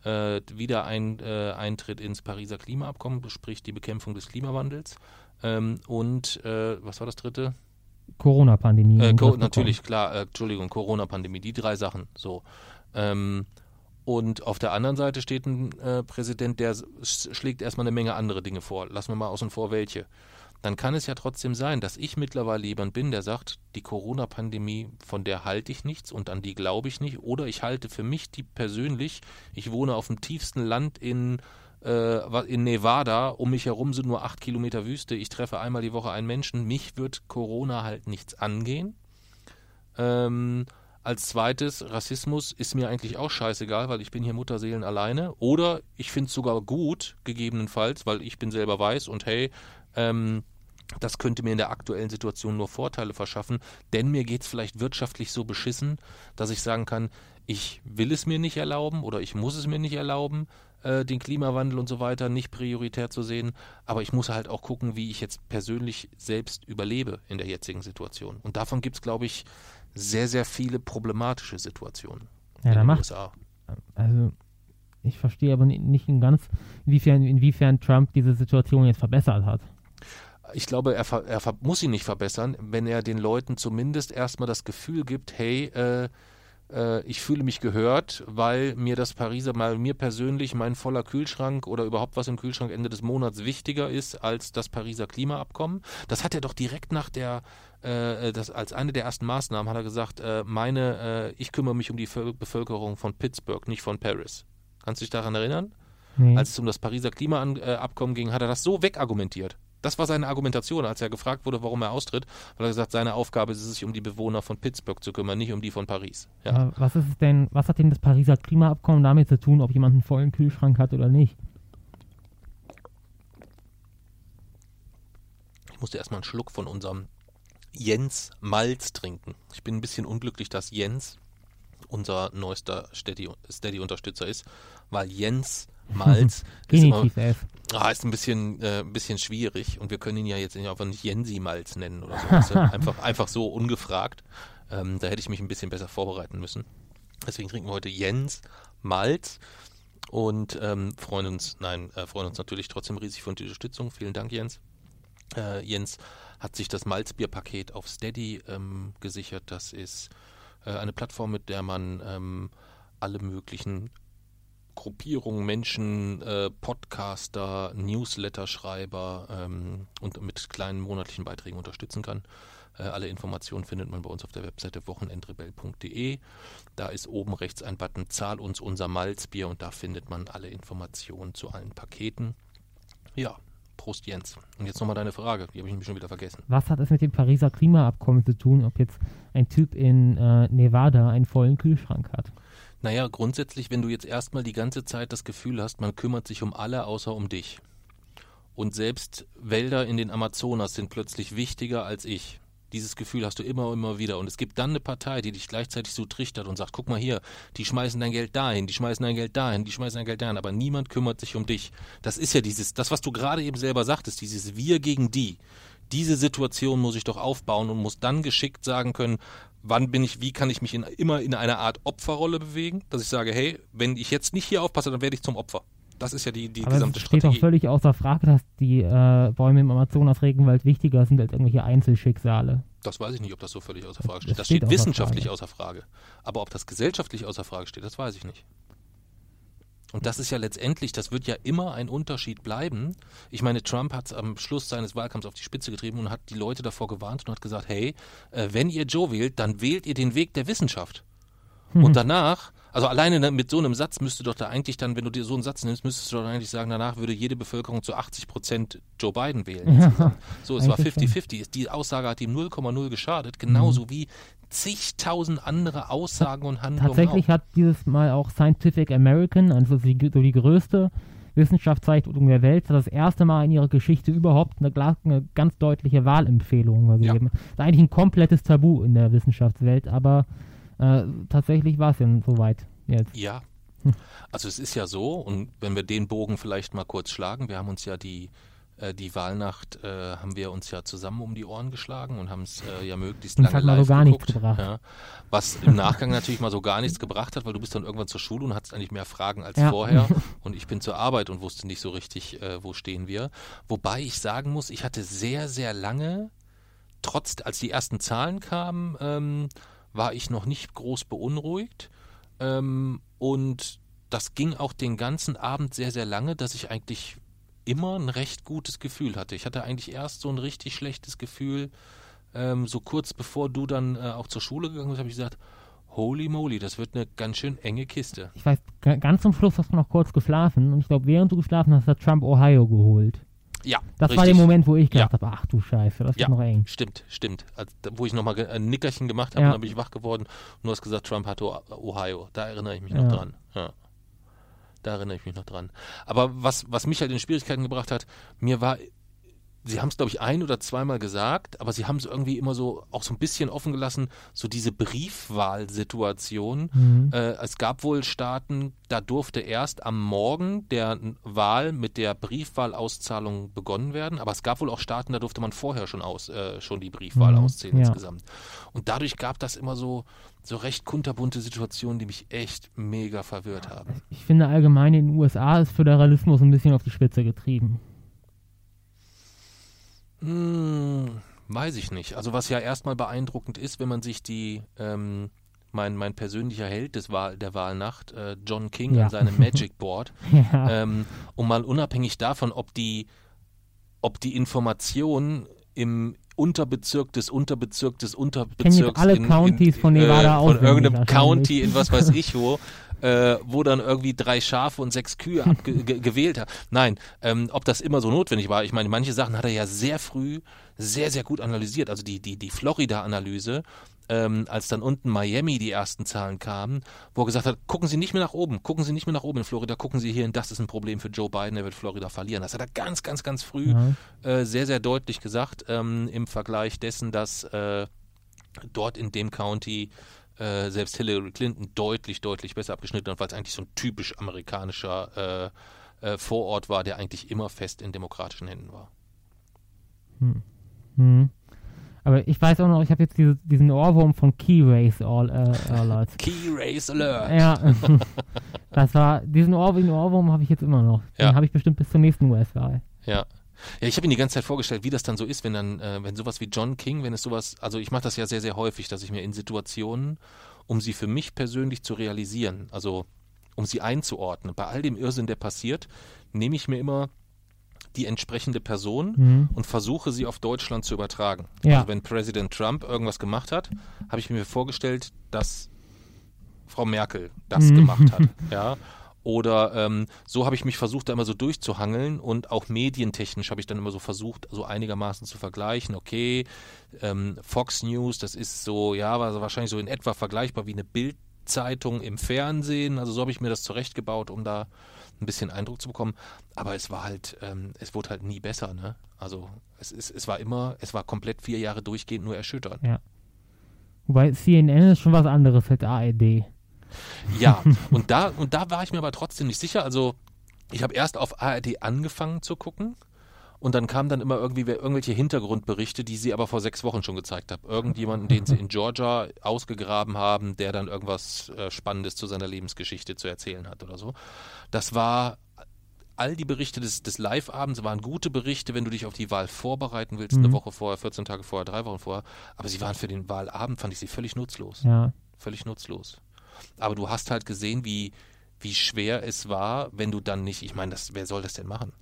äh, wieder ein äh, Eintritt ins Pariser Klimaabkommen, sprich die Bekämpfung des Klimawandels ähm, und äh, was war das dritte? Corona-Pandemie. Äh, Co natürlich, klar, äh, Entschuldigung, Corona-Pandemie, die drei Sachen. So. Ähm, und auf der anderen Seite steht ein äh, Präsident, der schlägt erstmal eine Menge andere Dinge vor. Lassen wir mal außen vor, welche. Dann kann es ja trotzdem sein, dass ich mittlerweile jemand bin, der sagt, die Corona-Pandemie, von der halte ich nichts und an die glaube ich nicht. Oder ich halte für mich die persönlich, ich wohne auf dem tiefsten Land in, äh, in Nevada, um mich herum sind nur acht Kilometer Wüste, ich treffe einmal die Woche einen Menschen, mich wird Corona halt nichts angehen. Ähm, als zweites, Rassismus ist mir eigentlich auch scheißegal, weil ich bin hier Mutterseelen alleine. Oder ich finde es sogar gut, gegebenenfalls, weil ich bin selber weiß und hey, ähm, das könnte mir in der aktuellen Situation nur Vorteile verschaffen, denn mir geht es vielleicht wirtschaftlich so beschissen, dass ich sagen kann, ich will es mir nicht erlauben oder ich muss es mir nicht erlauben, äh, den Klimawandel und so weiter nicht prioritär zu sehen, aber ich muss halt auch gucken, wie ich jetzt persönlich selbst überlebe in der jetzigen Situation. Und davon gibt es, glaube ich, sehr, sehr viele problematische Situationen ja, in den macht, USA. Also ich verstehe aber nicht in ganz, inwiefern, inwiefern Trump diese Situation jetzt verbessert hat. Ich glaube, er, er muss sie nicht verbessern, wenn er den Leuten zumindest erstmal das Gefühl gibt, hey, äh, äh, ich fühle mich gehört, weil mir das Pariser, mal mir persönlich mein voller Kühlschrank oder überhaupt was im Kühlschrank Ende des Monats wichtiger ist als das Pariser Klimaabkommen. Das hat er doch direkt nach der, äh, das, als eine der ersten Maßnahmen hat er gesagt, äh, meine, äh, ich kümmere mich um die Bevölkerung von Pittsburgh, nicht von Paris. Kannst du dich daran erinnern? Nee. Als es um das Pariser Klimaabkommen ging, hat er das so wegargumentiert. Das war seine Argumentation, als er gefragt wurde, warum er austritt, weil er gesagt, seine Aufgabe ist es, sich um die Bewohner von Pittsburgh zu kümmern, nicht um die von Paris. Ja. was ist es denn, was hat denn das Pariser Klimaabkommen damit zu tun, ob jemand einen vollen Kühlschrank hat oder nicht? Ich musste erstmal einen Schluck von unserem Jens Malz trinken. Ich bin ein bisschen unglücklich, dass Jens unser neuester Steady-Unterstützer ist, weil Jens Malz ist, immer, ah, ist ein bisschen, äh, ein bisschen schwierig und wir können ihn ja jetzt einfach nicht Jensi Malz nennen oder so. Einfach, einfach so ungefragt. Ähm, da hätte ich mich ein bisschen besser vorbereiten müssen. Deswegen trinken wir heute Jens Malz und ähm, freuen uns, nein, äh, freuen uns natürlich trotzdem riesig für die Unterstützung. Vielen Dank, Jens. Äh, Jens hat sich das Malzbierpaket auf Steady ähm, gesichert. Das ist äh, eine Plattform, mit der man ähm, alle möglichen Gruppierungen, Menschen, äh, Podcaster, Newsletter-Schreiber ähm, und mit kleinen monatlichen Beiträgen unterstützen kann. Äh, alle Informationen findet man bei uns auf der Webseite wochenendrebell.de. Da ist oben rechts ein Button Zahl uns unser Malzbier und da findet man alle Informationen zu allen Paketen. Ja, Prost Jens. Und jetzt nochmal deine Frage, die habe ich nämlich schon wieder vergessen. Was hat es mit dem Pariser Klimaabkommen zu tun, ob jetzt ein Typ in äh, Nevada einen vollen Kühlschrank hat? Naja, grundsätzlich, wenn du jetzt erstmal die ganze Zeit das Gefühl hast, man kümmert sich um alle außer um dich. Und selbst Wälder in den Amazonas sind plötzlich wichtiger als ich. Dieses Gefühl hast du immer und immer wieder. Und es gibt dann eine Partei, die dich gleichzeitig so trichtert und sagt, guck mal hier, die schmeißen dein Geld dahin, die schmeißen dein Geld dahin, die schmeißen dein Geld dahin, aber niemand kümmert sich um dich. Das ist ja dieses, das, was du gerade eben selber sagtest, dieses Wir gegen die. Diese Situation muss ich doch aufbauen und muss dann geschickt sagen können, wann bin ich, wie kann ich mich in, immer in einer Art Opferrolle bewegen, dass ich sage, hey, wenn ich jetzt nicht hier aufpasse, dann werde ich zum Opfer. Das ist ja die, die Aber gesamte es steht Strategie. doch völlig außer Frage, dass die äh, Bäume im Amazonas-Regenwald wichtiger sind als irgendwelche Einzelschicksale. Das weiß ich nicht, ob das so völlig außer Frage steht. Das, das steht, steht wissenschaftlich Frage. außer Frage. Aber ob das gesellschaftlich außer Frage steht, das weiß ich nicht. Und das ist ja letztendlich, das wird ja immer ein Unterschied bleiben. Ich meine, Trump hat es am Schluss seines Wahlkampfs auf die Spitze getrieben und hat die Leute davor gewarnt und hat gesagt, hey, äh, wenn ihr Joe wählt, dann wählt ihr den Weg der Wissenschaft. Mhm. Und danach, also alleine mit so einem Satz müsste doch da eigentlich dann, wenn du dir so einen Satz nimmst, müsstest du doch eigentlich sagen, danach würde jede Bevölkerung zu 80 Prozent Joe Biden wählen. Ja, so, es war 50-50. Die Aussage hat ihm 0,0 geschadet, genauso mhm. wie zigtausend andere Aussagen und Handlungen. Tatsächlich auch. hat dieses Mal auch Scientific American, also die, so die größte Wissenschaftszeitungen der Welt das erste Mal in ihrer Geschichte überhaupt eine, eine ganz deutliche Wahlempfehlung gegeben. Ja. Das ist eigentlich ein komplettes Tabu in der Wissenschaftswelt, aber äh, tatsächlich war es ja soweit jetzt. Ja. Also es ist ja so, und wenn wir den Bogen vielleicht mal kurz schlagen, wir haben uns ja die äh, die Wahlnacht äh, haben wir uns ja zusammen um die Ohren geschlagen und haben es äh, ja möglichst lange live so gar geguckt. Gebracht. Ja, was im Nachgang natürlich mal so gar nichts gebracht hat, weil du bist dann irgendwann zur Schule und hattest eigentlich mehr Fragen als ja. vorher und ich bin zur Arbeit und wusste nicht so richtig, äh, wo stehen wir. Wobei ich sagen muss, ich hatte sehr, sehr lange, trotz, als die ersten Zahlen kamen, ähm, war ich noch nicht groß beunruhigt ähm, und das ging auch den ganzen Abend sehr, sehr lange, dass ich eigentlich immer ein recht gutes Gefühl hatte. Ich hatte eigentlich erst so ein richtig schlechtes Gefühl, ähm, so kurz bevor du dann äh, auch zur Schule gegangen bist, habe ich gesagt, holy moly, das wird eine ganz schön enge Kiste. Ich weiß, ganz zum Schluss hast du noch kurz geschlafen und ich glaube, während du geschlafen hast, hat Trump Ohio geholt. Ja. Das richtig. war der Moment, wo ich gedacht ja. habe, ach du Scheiße, das ja, wird noch eng. Stimmt, stimmt. Also, wo ich nochmal ein Nickerchen gemacht habe, ja. dann bin ich wach geworden und du hast gesagt, Trump hatte Ohio. Da erinnere ich mich noch dran. Ja. Da erinnere ich mich noch dran. Aber was, was mich halt in Schwierigkeiten gebracht hat, mir war Sie haben es, glaube ich, ein oder zweimal gesagt, aber Sie haben es irgendwie immer so auch so ein bisschen offen gelassen, so diese Briefwahlsituation. Mhm. Äh, es gab wohl Staaten, da durfte erst am Morgen der Wahl mit der Briefwahlauszahlung begonnen werden, aber es gab wohl auch Staaten, da durfte man vorher schon aus, äh, schon die Briefwahl mhm. auszählen ja. insgesamt. Und dadurch gab das immer so, so recht kunterbunte Situationen, die mich echt mega verwirrt haben. Ich finde allgemein in den USA ist Föderalismus ein bisschen auf die Spitze getrieben. Hm, weiß ich nicht. Also was ja erstmal beeindruckend ist, wenn man sich die ähm, mein, mein persönlicher Held des Wahl, der Wahlnacht, äh, John King ja. an seinem Magic Board, ja. ähm, um mal unabhängig davon, ob die, ob die Information im Unterbezirk des Unterbezirk des Unterbezirks alle in, Countys in, von Nevada äh, von irgendeinem County in was weiß ich wo äh, wo dann irgendwie drei Schafe und sechs Kühe gewählt hat. Nein, ähm, ob das immer so notwendig war. Ich meine, manche Sachen hat er ja sehr früh sehr, sehr gut analysiert. Also die, die, die Florida-Analyse, ähm, als dann unten Miami die ersten Zahlen kamen, wo er gesagt hat, gucken Sie nicht mehr nach oben, gucken Sie nicht mehr nach oben in Florida, gucken Sie hier hin, das ist ein Problem für Joe Biden, er wird Florida verlieren. Das hat er ganz, ganz, ganz früh mhm. äh, sehr, sehr deutlich gesagt ähm, im Vergleich dessen, dass äh, dort in dem County äh, selbst Hillary Clinton deutlich, deutlich besser abgeschnitten hat, weil es eigentlich so ein typisch amerikanischer äh, äh, Vorort war, der eigentlich immer fest in demokratischen Händen war. Hm. Hm. Aber ich weiß auch noch, ich habe jetzt diese, diesen Ohrwurm von Key Race All, äh, Alert. Key Race Alert. Ja, das war, diesen Ohrwurm, Ohrwurm habe ich jetzt immer noch. Den ja. habe ich bestimmt bis zur nächsten US-Wahl. Ja, ja, ich habe mir die ganze Zeit vorgestellt, wie das dann so ist, wenn dann, äh, wenn sowas wie John King, wenn es sowas, also ich mache das ja sehr, sehr häufig, dass ich mir in Situationen, um sie für mich persönlich zu realisieren, also um sie einzuordnen, bei all dem Irrsinn, der passiert, nehme ich mir immer die entsprechende Person mhm. und versuche sie auf Deutschland zu übertragen. Ja. Also wenn Präsident Trump irgendwas gemacht hat, habe ich mir vorgestellt, dass Frau Merkel das mhm. gemacht hat. Ja. Oder ähm, so habe ich mich versucht, da immer so durchzuhangeln und auch medientechnisch habe ich dann immer so versucht, so einigermaßen zu vergleichen. Okay, ähm, Fox News, das ist so, ja, war wahrscheinlich so in etwa vergleichbar wie eine Bildzeitung im Fernsehen. Also so habe ich mir das zurechtgebaut, um da ein bisschen Eindruck zu bekommen. Aber es war halt, ähm, es wurde halt nie besser, ne? Also es, es, es war immer, es war komplett vier Jahre durchgehend nur erschütternd. Ja. Wobei CNN ist schon was anderes als ARD. Ja, und da, und da war ich mir aber trotzdem nicht sicher. Also, ich habe erst auf ARD angefangen zu gucken. Und dann kamen dann immer irgendwie irgendwelche Hintergrundberichte, die sie aber vor sechs Wochen schon gezeigt haben. Irgendjemanden, den sie in Georgia ausgegraben haben, der dann irgendwas äh, Spannendes zu seiner Lebensgeschichte zu erzählen hat oder so. Das war all die Berichte des, des Live-Abends waren gute Berichte, wenn du dich auf die Wahl vorbereiten willst, mhm. eine Woche vorher, 14 Tage vorher, drei Wochen vorher. Aber sie waren für den Wahlabend, fand ich sie völlig nutzlos. Ja. Völlig nutzlos. Aber du hast halt gesehen, wie, wie schwer es war, wenn du dann nicht, ich meine, wer soll das denn machen?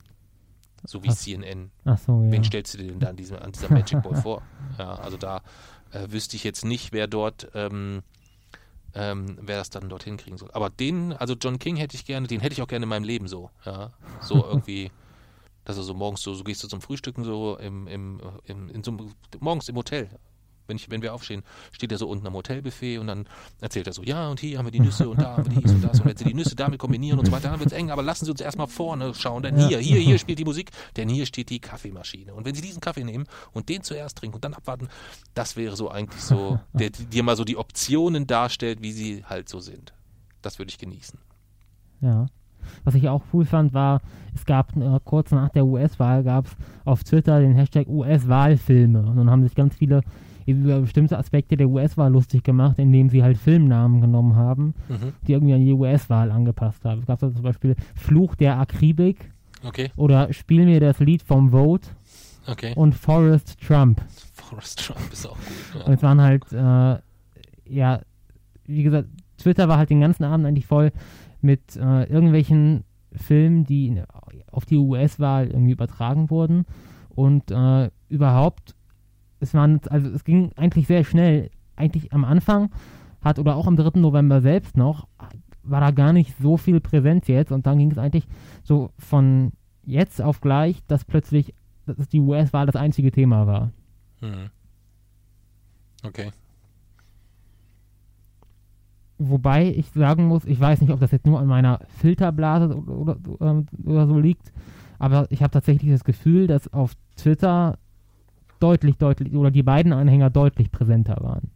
So wie Ach. CNN. Ach so, ja. Wen stellst du dir denn da an, diesem, an dieser Magic Ball vor? Ja, also da äh, wüsste ich jetzt nicht, wer dort, ähm, ähm, wer das dann dorthin kriegen soll. Aber den, also John King hätte ich gerne, den hätte ich auch gerne in meinem Leben so. Ja, so irgendwie, dass er so morgens so, so gehst du zum Frühstücken so im, im, im in so morgens im Hotel wenn, ich, wenn wir aufstehen, steht er so unten am Hotelbuffet und dann erzählt er so, ja, und hier haben wir die Nüsse und da haben wir dies und das und wenn Sie die Nüsse damit kombinieren und so weiter, dann wird es eng, aber lassen Sie uns erstmal vorne schauen, denn hier, hier, hier spielt die Musik, denn hier steht die Kaffeemaschine. Und wenn Sie diesen Kaffee nehmen und den zuerst trinken und dann abwarten, das wäre so eigentlich so, der dir mal so die Optionen darstellt, wie sie halt so sind. Das würde ich genießen. Ja. Was ich auch cool fand, war, es gab äh, kurz nach der US-Wahl gab es auf Twitter den Hashtag US-Wahlfilme. Und dann haben sich ganz viele über bestimmte Aspekte der US-Wahl lustig gemacht, indem sie halt Filmnamen genommen haben, mhm. die irgendwie an die US-Wahl angepasst haben. Es gab da zum Beispiel Fluch der Akribik okay. oder Spiel mir das Lied vom Vote okay. und Forrest Trump. Forrest Trump ist auch gut. Ja. Und es waren halt, äh, ja, wie gesagt, Twitter war halt den ganzen Abend eigentlich voll mit äh, irgendwelchen Filmen, die auf die US-Wahl irgendwie übertragen wurden. Und äh, überhaupt, es waren, also es ging eigentlich sehr schnell. Eigentlich am Anfang hat oder auch am 3. November selbst noch, war da gar nicht so viel Präsenz jetzt und dann ging es eigentlich so von jetzt auf gleich, dass plötzlich dass die US-Wahl das einzige Thema war. Hm. Okay. Wobei ich sagen muss, ich weiß nicht, ob das jetzt nur an meiner Filterblase oder, oder, oder so liegt, aber ich habe tatsächlich das Gefühl, dass auf Twitter deutlich, deutlich, oder die beiden Anhänger deutlich präsenter waren.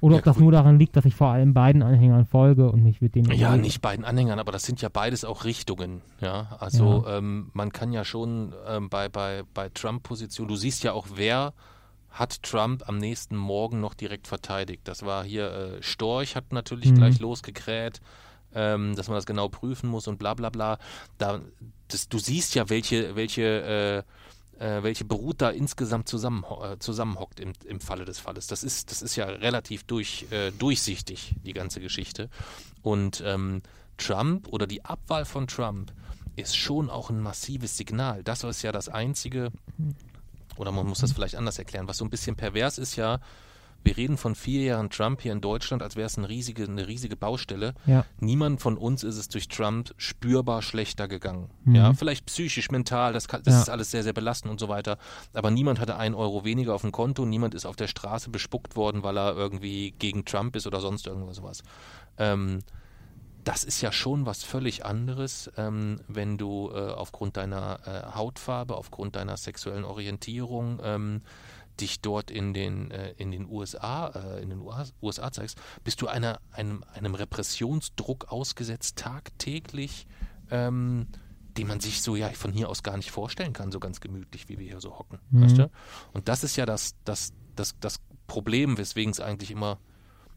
Oder ja, ob das gut. nur daran liegt, dass ich vor allem beiden Anhängern folge und mich mit denen. Ja, nicht beiden Anhängern, aber das sind ja beides auch Richtungen. Ja, also ja. Ähm, man kann ja schon ähm, bei, bei, bei Trump-Position, du siehst ja auch, wer hat Trump am nächsten Morgen noch direkt verteidigt. Das war hier äh, Storch, hat natürlich mhm. gleich losgekräht, ähm, dass man das genau prüfen muss und bla bla bla. Da, das, du siehst ja, welche, welche, äh, äh, welche Brut da insgesamt zusammen, äh, zusammenhockt im, im Falle des Falles. Das ist, das ist ja relativ durch, äh, durchsichtig, die ganze Geschichte. Und ähm, Trump oder die Abwahl von Trump ist schon auch ein massives Signal. Das ist ja das einzige, oder man muss das vielleicht anders erklären. Was so ein bisschen pervers ist ja, wir reden von vier Jahren Trump hier in Deutschland, als wäre es eine riesige, eine riesige Baustelle. Ja. Niemand von uns ist es durch Trump spürbar schlechter gegangen. Mhm. Ja, vielleicht psychisch, mental, das, kann, das ja. ist alles sehr, sehr belastend und so weiter. Aber niemand hatte einen Euro weniger auf dem Konto, niemand ist auf der Straße bespuckt worden, weil er irgendwie gegen Trump ist oder sonst irgendwas sowas. Ähm, das ist ja schon was völlig anderes, ähm, wenn du äh, aufgrund deiner äh, Hautfarbe, aufgrund deiner sexuellen Orientierung ähm, dich dort in den, äh, in den USA, äh, in den USA zeigst, bist du einer, einem, einem Repressionsdruck ausgesetzt, tagtäglich, ähm, den man sich so ja von hier aus gar nicht vorstellen kann, so ganz gemütlich, wie wir hier so hocken. Mhm. Weißt du? Und das ist ja das, das, das, das Problem, weswegen es eigentlich immer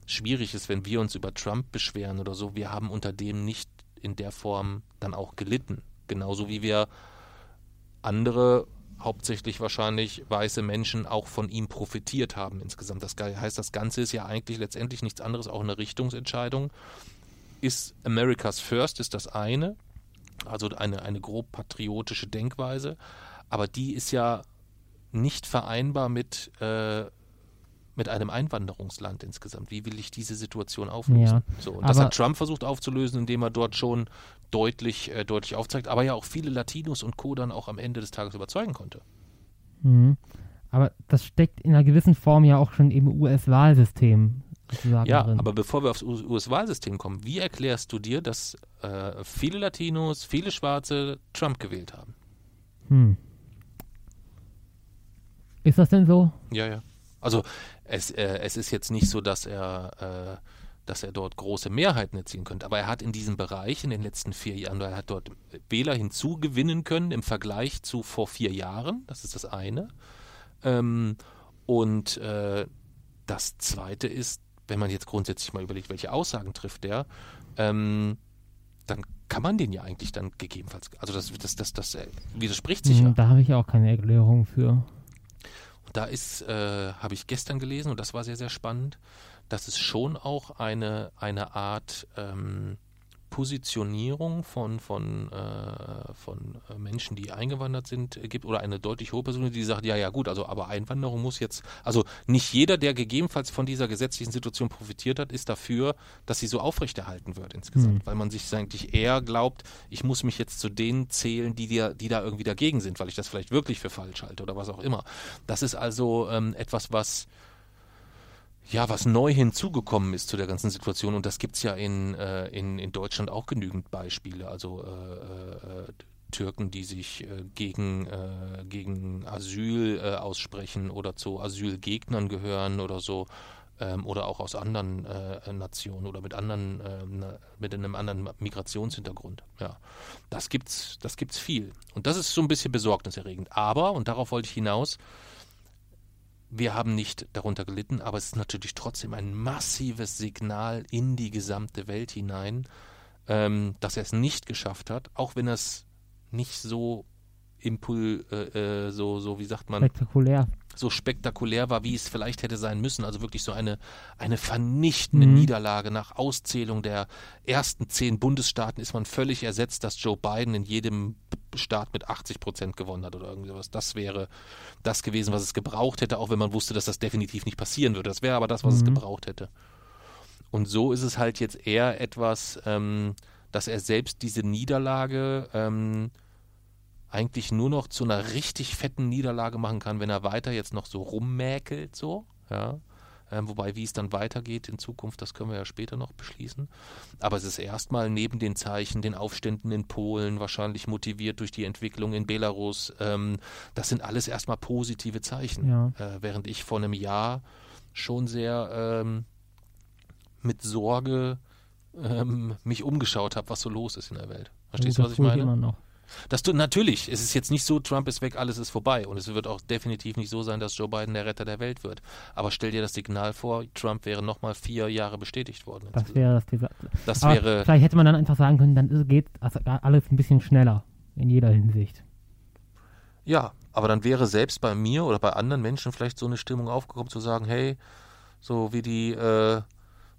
schwierig ist, wenn wir uns über Trump beschweren oder so. Wir haben unter dem nicht in der Form dann auch gelitten. Genauso wie wir andere, hauptsächlich wahrscheinlich weiße Menschen, auch von ihm profitiert haben insgesamt. Das heißt, das Ganze ist ja eigentlich letztendlich nichts anderes, auch eine Richtungsentscheidung. Ist America's First, ist das eine, also eine, eine grob patriotische Denkweise, aber die ist ja nicht vereinbar mit äh, mit einem Einwanderungsland insgesamt. Wie will ich diese Situation auflösen? Ja, so, und das hat Trump versucht aufzulösen, indem er dort schon deutlich, äh, deutlich aufzeigt, aber ja auch viele Latinos und Co. dann auch am Ende des Tages überzeugen konnte. Mhm. Aber das steckt in einer gewissen Form ja auch schon im US-Wahlsystem. Ja, drin. aber bevor wir aufs US-Wahlsystem kommen, wie erklärst du dir, dass äh, viele Latinos, viele Schwarze Trump gewählt haben? Hm. Ist das denn so? Ja, ja. Also es, äh, es ist jetzt nicht so, dass er, äh, dass er dort große Mehrheiten erzielen könnte, aber er hat in diesem Bereich in den letzten vier Jahren, er hat dort Wähler hinzugewinnen können im Vergleich zu vor vier Jahren, das ist das eine. Ähm, und äh, das zweite ist, wenn man jetzt grundsätzlich mal überlegt, welche Aussagen trifft der, ähm, dann kann man den ja eigentlich dann gegebenenfalls, also das, das, das, das äh, widerspricht sich hm, ja. Da habe ich auch keine Erklärung für. Da ist, äh, habe ich gestern gelesen und das war sehr, sehr spannend, dass es schon auch eine, eine Art ähm, Positionierung von, von, äh, von äh, Menschen, die eingewandert sind, äh, gibt oder eine deutlich hohe Person, die sagt, ja, ja gut, also aber Einwanderung muss jetzt, also nicht jeder, der gegebenenfalls von dieser gesetzlichen Situation profitiert hat, ist dafür, dass sie so aufrechterhalten wird insgesamt, mhm. weil man sich eigentlich eher glaubt, ich muss mich jetzt zu denen zählen, die, die, die da irgendwie dagegen sind, weil ich das vielleicht wirklich für falsch halte oder was auch immer. Das ist also ähm, etwas, was ja, was neu hinzugekommen ist zu der ganzen Situation, und das gibt es ja in, äh, in, in Deutschland auch genügend Beispiele, also äh, äh, Türken, die sich äh, gegen, äh, gegen Asyl äh, aussprechen oder zu Asylgegnern gehören oder so, ähm, oder auch aus anderen Nationen oder mit anderen, ähm, mit einem anderen Migrationshintergrund. Ja, das gibt's, das gibt's viel. Und das ist so ein bisschen besorgniserregend. Aber, und darauf wollte ich hinaus, wir haben nicht darunter gelitten, aber es ist natürlich trotzdem ein massives Signal in die gesamte Welt hinein, ähm, dass er es nicht geschafft hat, auch wenn er es nicht so impul, äh, äh, so, so, wie sagt man? Spektakulär. So spektakulär war, wie es vielleicht hätte sein müssen. Also wirklich so eine, eine vernichtende mhm. Niederlage nach Auszählung der ersten zehn Bundesstaaten ist man völlig ersetzt, dass Joe Biden in jedem Staat mit 80 Prozent gewonnen hat oder irgendwas. Das wäre das gewesen, was es gebraucht hätte, auch wenn man wusste, dass das definitiv nicht passieren würde. Das wäre aber das, was mhm. es gebraucht hätte. Und so ist es halt jetzt eher etwas, ähm, dass er selbst diese Niederlage ähm, eigentlich nur noch zu einer richtig fetten Niederlage machen kann, wenn er weiter jetzt noch so rummäkelt, so, ja. Ähm, wobei, wie es dann weitergeht in Zukunft, das können wir ja später noch beschließen. Aber es ist erstmal neben den Zeichen, den Aufständen in Polen, wahrscheinlich motiviert durch die Entwicklung in Belarus, ähm, das sind alles erstmal positive Zeichen. Ja. Äh, während ich vor einem Jahr schon sehr ähm, mit Sorge ähm, mich umgeschaut habe, was so los ist in der Welt. Verstehst du, was ich meine? Immer noch. Das du, natürlich, es ist jetzt nicht so, Trump ist weg, alles ist vorbei. Und es wird auch definitiv nicht so sein, dass Joe Biden der Retter der Welt wird. Aber stell dir das Signal vor, Trump wäre nochmal vier Jahre bestätigt worden. Das wäre das. Das wäre. Vielleicht hätte man dann einfach sagen können, dann geht alles ein bisschen schneller in jeder Hinsicht. Ja, aber dann wäre selbst bei mir oder bei anderen Menschen vielleicht so eine Stimmung aufgekommen, zu sagen, hey, so wie die, äh,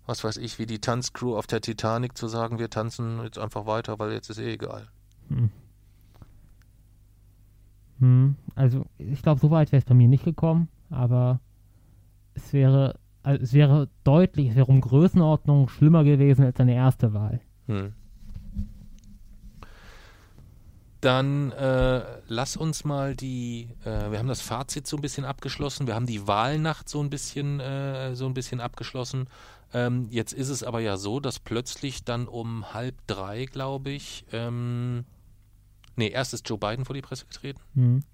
was weiß ich, wie die Tanzcrew auf der Titanic, zu sagen, wir tanzen jetzt einfach weiter, weil jetzt ist eh egal. Hm. Hm, also ich glaube, so weit wäre es bei mir nicht gekommen, aber es wäre, also es wäre deutlich, es wäre um Größenordnung schlimmer gewesen als seine erste Wahl. Hm. Dann äh, lass uns mal die, äh, wir haben das Fazit so ein bisschen abgeschlossen, wir haben die Wahlnacht so ein bisschen, äh, so ein bisschen abgeschlossen. Ähm, jetzt ist es aber ja so, dass plötzlich dann um halb drei, glaube ich, ähm, Nee, erst ist Joe Biden vor die Presse getreten mhm.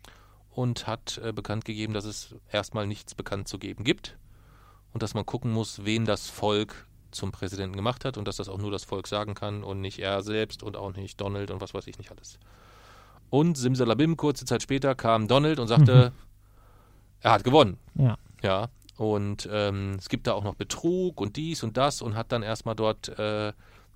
und hat äh, bekannt gegeben, dass es erstmal nichts bekannt zu geben gibt und dass man gucken muss, wen das Volk zum Präsidenten gemacht hat und dass das auch nur das Volk sagen kann und nicht er selbst und auch nicht Donald und was weiß ich nicht alles. Und Simsalabim, kurze Zeit später kam Donald und sagte, mhm. er hat gewonnen. Ja. Ja. Und ähm, es gibt da auch noch Betrug und dies und das und hat dann erstmal dort äh,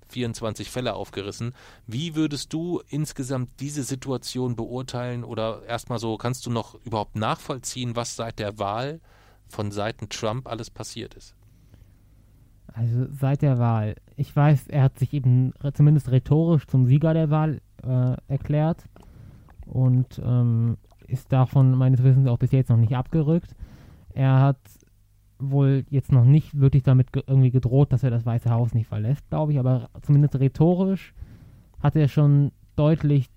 24 Fälle aufgerissen. Wie würdest du insgesamt diese Situation beurteilen oder erstmal so, kannst du noch überhaupt nachvollziehen, was seit der Wahl von Seiten Trump alles passiert ist? Also seit der Wahl. Ich weiß, er hat sich eben zumindest rhetorisch zum Sieger der Wahl äh, erklärt und ähm, ist davon meines Wissens auch bis jetzt noch nicht abgerückt. Er hat wohl jetzt noch nicht wirklich damit ge irgendwie gedroht, dass er das Weiße Haus nicht verlässt, glaube ich, aber zumindest rhetorisch hat er schon deutlich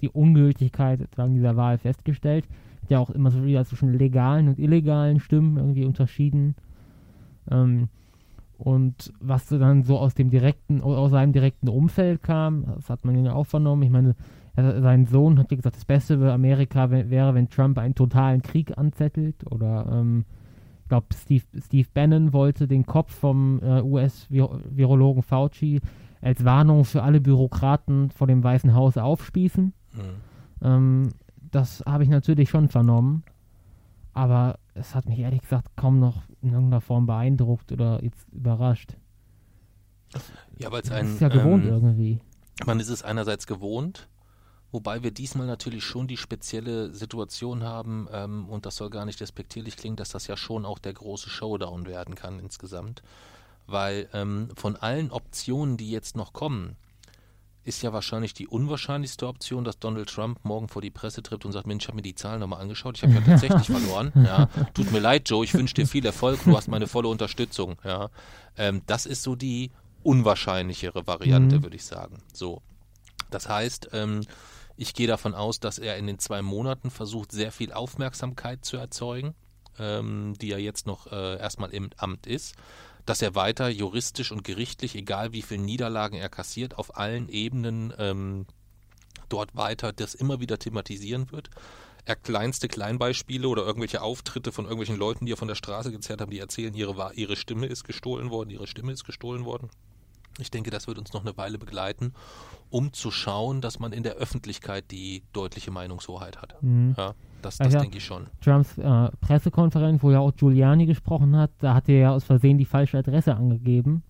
die Ungültigkeit dieser Wahl festgestellt. Hat ja auch immer so wieder zwischen legalen und illegalen Stimmen irgendwie unterschieden. Ähm, und was dann so aus dem direkten, aus seinem direkten Umfeld kam, das hat man ja auch vernommen. Ich meine, er, sein Sohn hat ja gesagt, das Beste für Amerika wäre, wenn Trump einen totalen Krieg anzettelt oder ähm, ich glaube, Steve, Steve Bannon wollte den Kopf vom äh, US-Virologen Fauci als Warnung für alle Bürokraten vor dem Weißen Haus aufspießen. Mhm. Ähm, das habe ich natürlich schon vernommen, aber es hat mich ehrlich gesagt kaum noch in irgendeiner Form beeindruckt oder jetzt überrascht. Ja, weil es ein. ist ja gewohnt ähm, irgendwie. Man ist es einerseits gewohnt, Wobei wir diesmal natürlich schon die spezielle Situation haben, ähm, und das soll gar nicht despektierlich klingen, dass das ja schon auch der große Showdown werden kann insgesamt. Weil ähm, von allen Optionen, die jetzt noch kommen, ist ja wahrscheinlich die unwahrscheinlichste Option, dass Donald Trump morgen vor die Presse tritt und sagt, Mensch, ich habe mir die Zahlen nochmal angeschaut, ich habe ja tatsächlich verloren. Ja, tut mir leid, Joe, ich wünsche dir viel Erfolg, du hast meine volle Unterstützung. Ja, ähm, das ist so die unwahrscheinlichere Variante, mhm. würde ich sagen. So, das heißt, ähm, ich gehe davon aus, dass er in den zwei Monaten versucht, sehr viel Aufmerksamkeit zu erzeugen, ähm, die er jetzt noch äh, erstmal im Amt ist dass er weiter juristisch und gerichtlich, egal wie viele Niederlagen er kassiert, auf allen Ebenen ähm, dort weiter das immer wieder thematisieren wird. Er kleinste Kleinbeispiele oder irgendwelche Auftritte von irgendwelchen Leuten, die er von der Straße gezerrt haben, die erzählen, ihre, ihre Stimme ist gestohlen worden, ihre Stimme ist gestohlen worden. Ich denke, das wird uns noch eine Weile begleiten, um zu schauen, dass man in der Öffentlichkeit die deutliche Meinungshoheit hat. Mhm. Ja, das, das denke ich schon. Trumps äh, Pressekonferenz, wo ja auch Giuliani gesprochen hat, da hat er ja aus Versehen die falsche Adresse angegeben.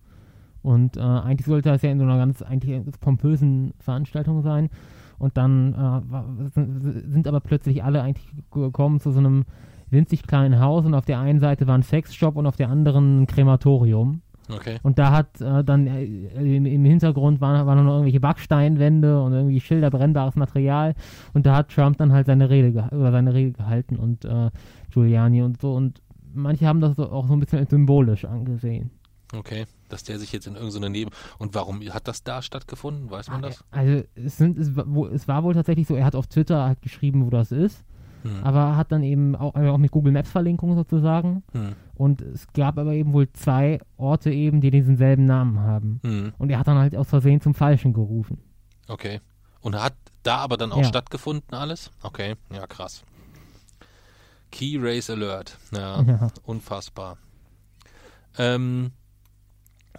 Und äh, eigentlich sollte das ja in so einer ganz eigentlich pompösen Veranstaltung sein. Und dann äh, sind aber plötzlich alle eigentlich gekommen zu so einem winzig kleinen Haus und auf der einen Seite war ein Sexshop und auf der anderen ein Krematorium. Okay. Und da hat äh, dann äh, im, im, Hintergrund waren, waren noch irgendwelche Backsteinwände und irgendwie Schilder, brennbares Material. Und da hat Trump dann halt seine Rede, oder seine Rede gehalten und äh, Giuliani und so. Und manche haben das auch so ein bisschen symbolisch angesehen. Okay, dass der sich jetzt in irgendeiner Neben. Und warum hat das da stattgefunden? Weiß man das? Also, es, sind, es, es war wohl tatsächlich so, er hat auf Twitter halt geschrieben, wo das ist. Hm. Aber hat dann eben auch, also auch mit Google Maps Verlinkung sozusagen. Hm. Und es gab aber eben wohl zwei Orte eben, die diesen selben Namen haben. Hm. Und er hat dann halt aus Versehen zum Falschen gerufen. Okay. Und hat da aber dann auch ja. stattgefunden alles? Okay, ja krass. Key Race Alert. Ja, ja. unfassbar. Ähm,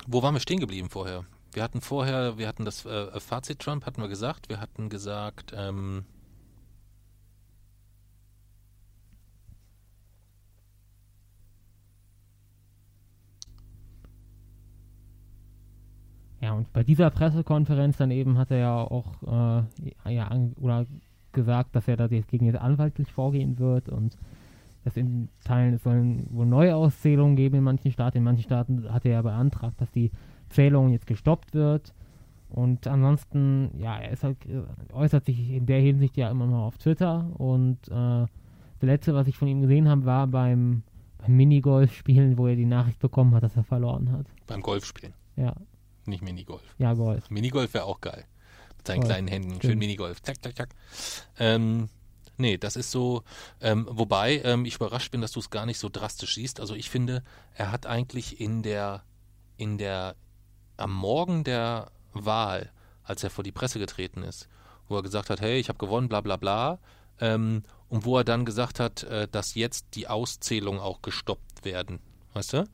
wo waren wir stehen geblieben vorher? Wir hatten vorher, wir hatten das äh, Fazit Trump, hatten wir gesagt. Wir hatten gesagt, ähm, Ja, und bei dieser Pressekonferenz dann eben hat er ja auch äh, ja, oder gesagt, dass er da jetzt gegen jetzt anwaltlich vorgehen wird und dass in Teilen es sollen wohl Neuauszählungen geben in manchen Staaten. In manchen Staaten hat er ja beantragt, dass die Zählung jetzt gestoppt wird. Und ansonsten, ja, er halt, äh, äußert sich in der Hinsicht ja immer noch auf Twitter. Und äh, das letzte, was ich von ihm gesehen habe, war beim, beim Minigolf-Spielen, wo er die Nachricht bekommen hat, dass er verloren hat. Beim Golfspielen? Ja. Nicht Minigolf. Ja, Golf. Minigolf wäre auch geil. Mit seinen Golf. kleinen Händen. Schön. Minigolf. Zack, zack, zack. Ähm, nee, das ist so, ähm, wobei ähm, ich überrascht bin, dass du es gar nicht so drastisch siehst. Also ich finde, er hat eigentlich in der, in der, am Morgen der Wahl, als er vor die Presse getreten ist, wo er gesagt hat, hey, ich habe gewonnen, bla bla bla, ähm, und wo er dann gesagt hat, äh, dass jetzt die Auszählungen auch gestoppt werden. Weißt du?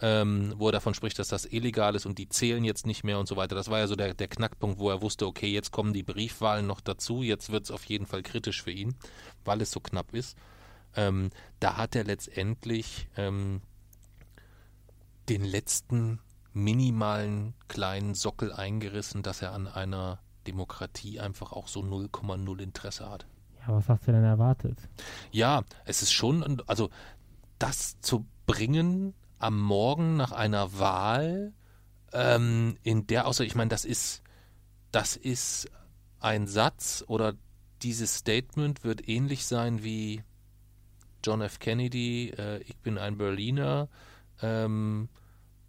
Ähm, wo er davon spricht, dass das illegal ist und die zählen jetzt nicht mehr und so weiter. Das war ja so der, der Knackpunkt, wo er wusste, okay, jetzt kommen die Briefwahlen noch dazu, jetzt wird es auf jeden Fall kritisch für ihn, weil es so knapp ist. Ähm, da hat er letztendlich ähm, den letzten minimalen kleinen Sockel eingerissen, dass er an einer Demokratie einfach auch so 0,0 Interesse hat. Ja, was hast du denn erwartet? Ja, es ist schon, also das zu bringen, am Morgen nach einer Wahl, ähm, in der, außer ich meine, das ist, das ist ein Satz oder dieses Statement wird ähnlich sein wie John F. Kennedy, äh, ich bin ein Berliner, ähm,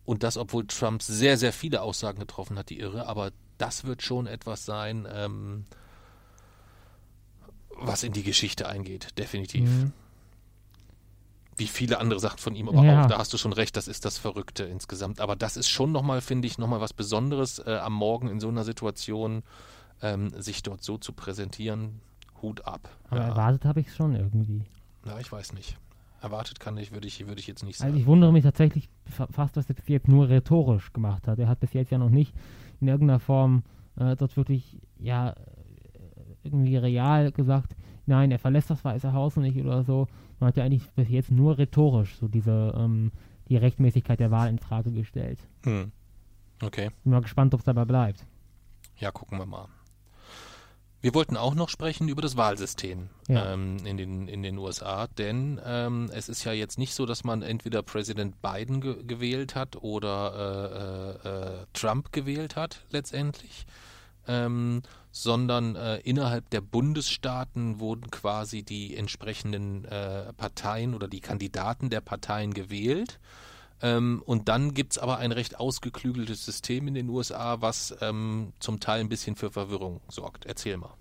und das, obwohl Trump sehr, sehr viele Aussagen getroffen hat, die irre, aber das wird schon etwas sein, ähm, was in die Geschichte eingeht, definitiv. Mhm wie viele andere Sachen von ihm, aber ja. auch da hast du schon recht, das ist das Verrückte insgesamt. Aber das ist schon nochmal, finde ich, nochmal was Besonderes äh, am Morgen in so einer Situation, ähm, sich dort so zu präsentieren. Hut ab. Aber ja. erwartet habe ich es schon irgendwie. Ja, ich weiß nicht. Erwartet kann ich, würde ich, würde ich jetzt nicht sagen. Also ich wundere mich tatsächlich fast, was er bis jetzt nur rhetorisch gemacht hat. Er hat bis jetzt ja noch nicht in irgendeiner Form äh, dort wirklich, ja, irgendwie real gesagt, nein, er verlässt das Weiße Haus nicht oder so. Man hat ja eigentlich bis jetzt nur rhetorisch so diese, ähm, die Rechtmäßigkeit der Wahl in Frage gestellt. Hm. Okay. Bin mal gespannt, ob es dabei bleibt. Ja, gucken wir mal. Wir wollten auch noch sprechen über das Wahlsystem ja. ähm, in, den, in den USA, denn ähm, es ist ja jetzt nicht so, dass man entweder Präsident Biden ge gewählt hat oder äh, äh, äh Trump gewählt hat letztendlich, ähm, sondern äh, innerhalb der Bundesstaaten wurden quasi die entsprechenden äh, Parteien oder die Kandidaten der Parteien gewählt. Ähm, und dann gibt es aber ein recht ausgeklügeltes System in den USA, was ähm, zum Teil ein bisschen für Verwirrung sorgt. Erzähl mal.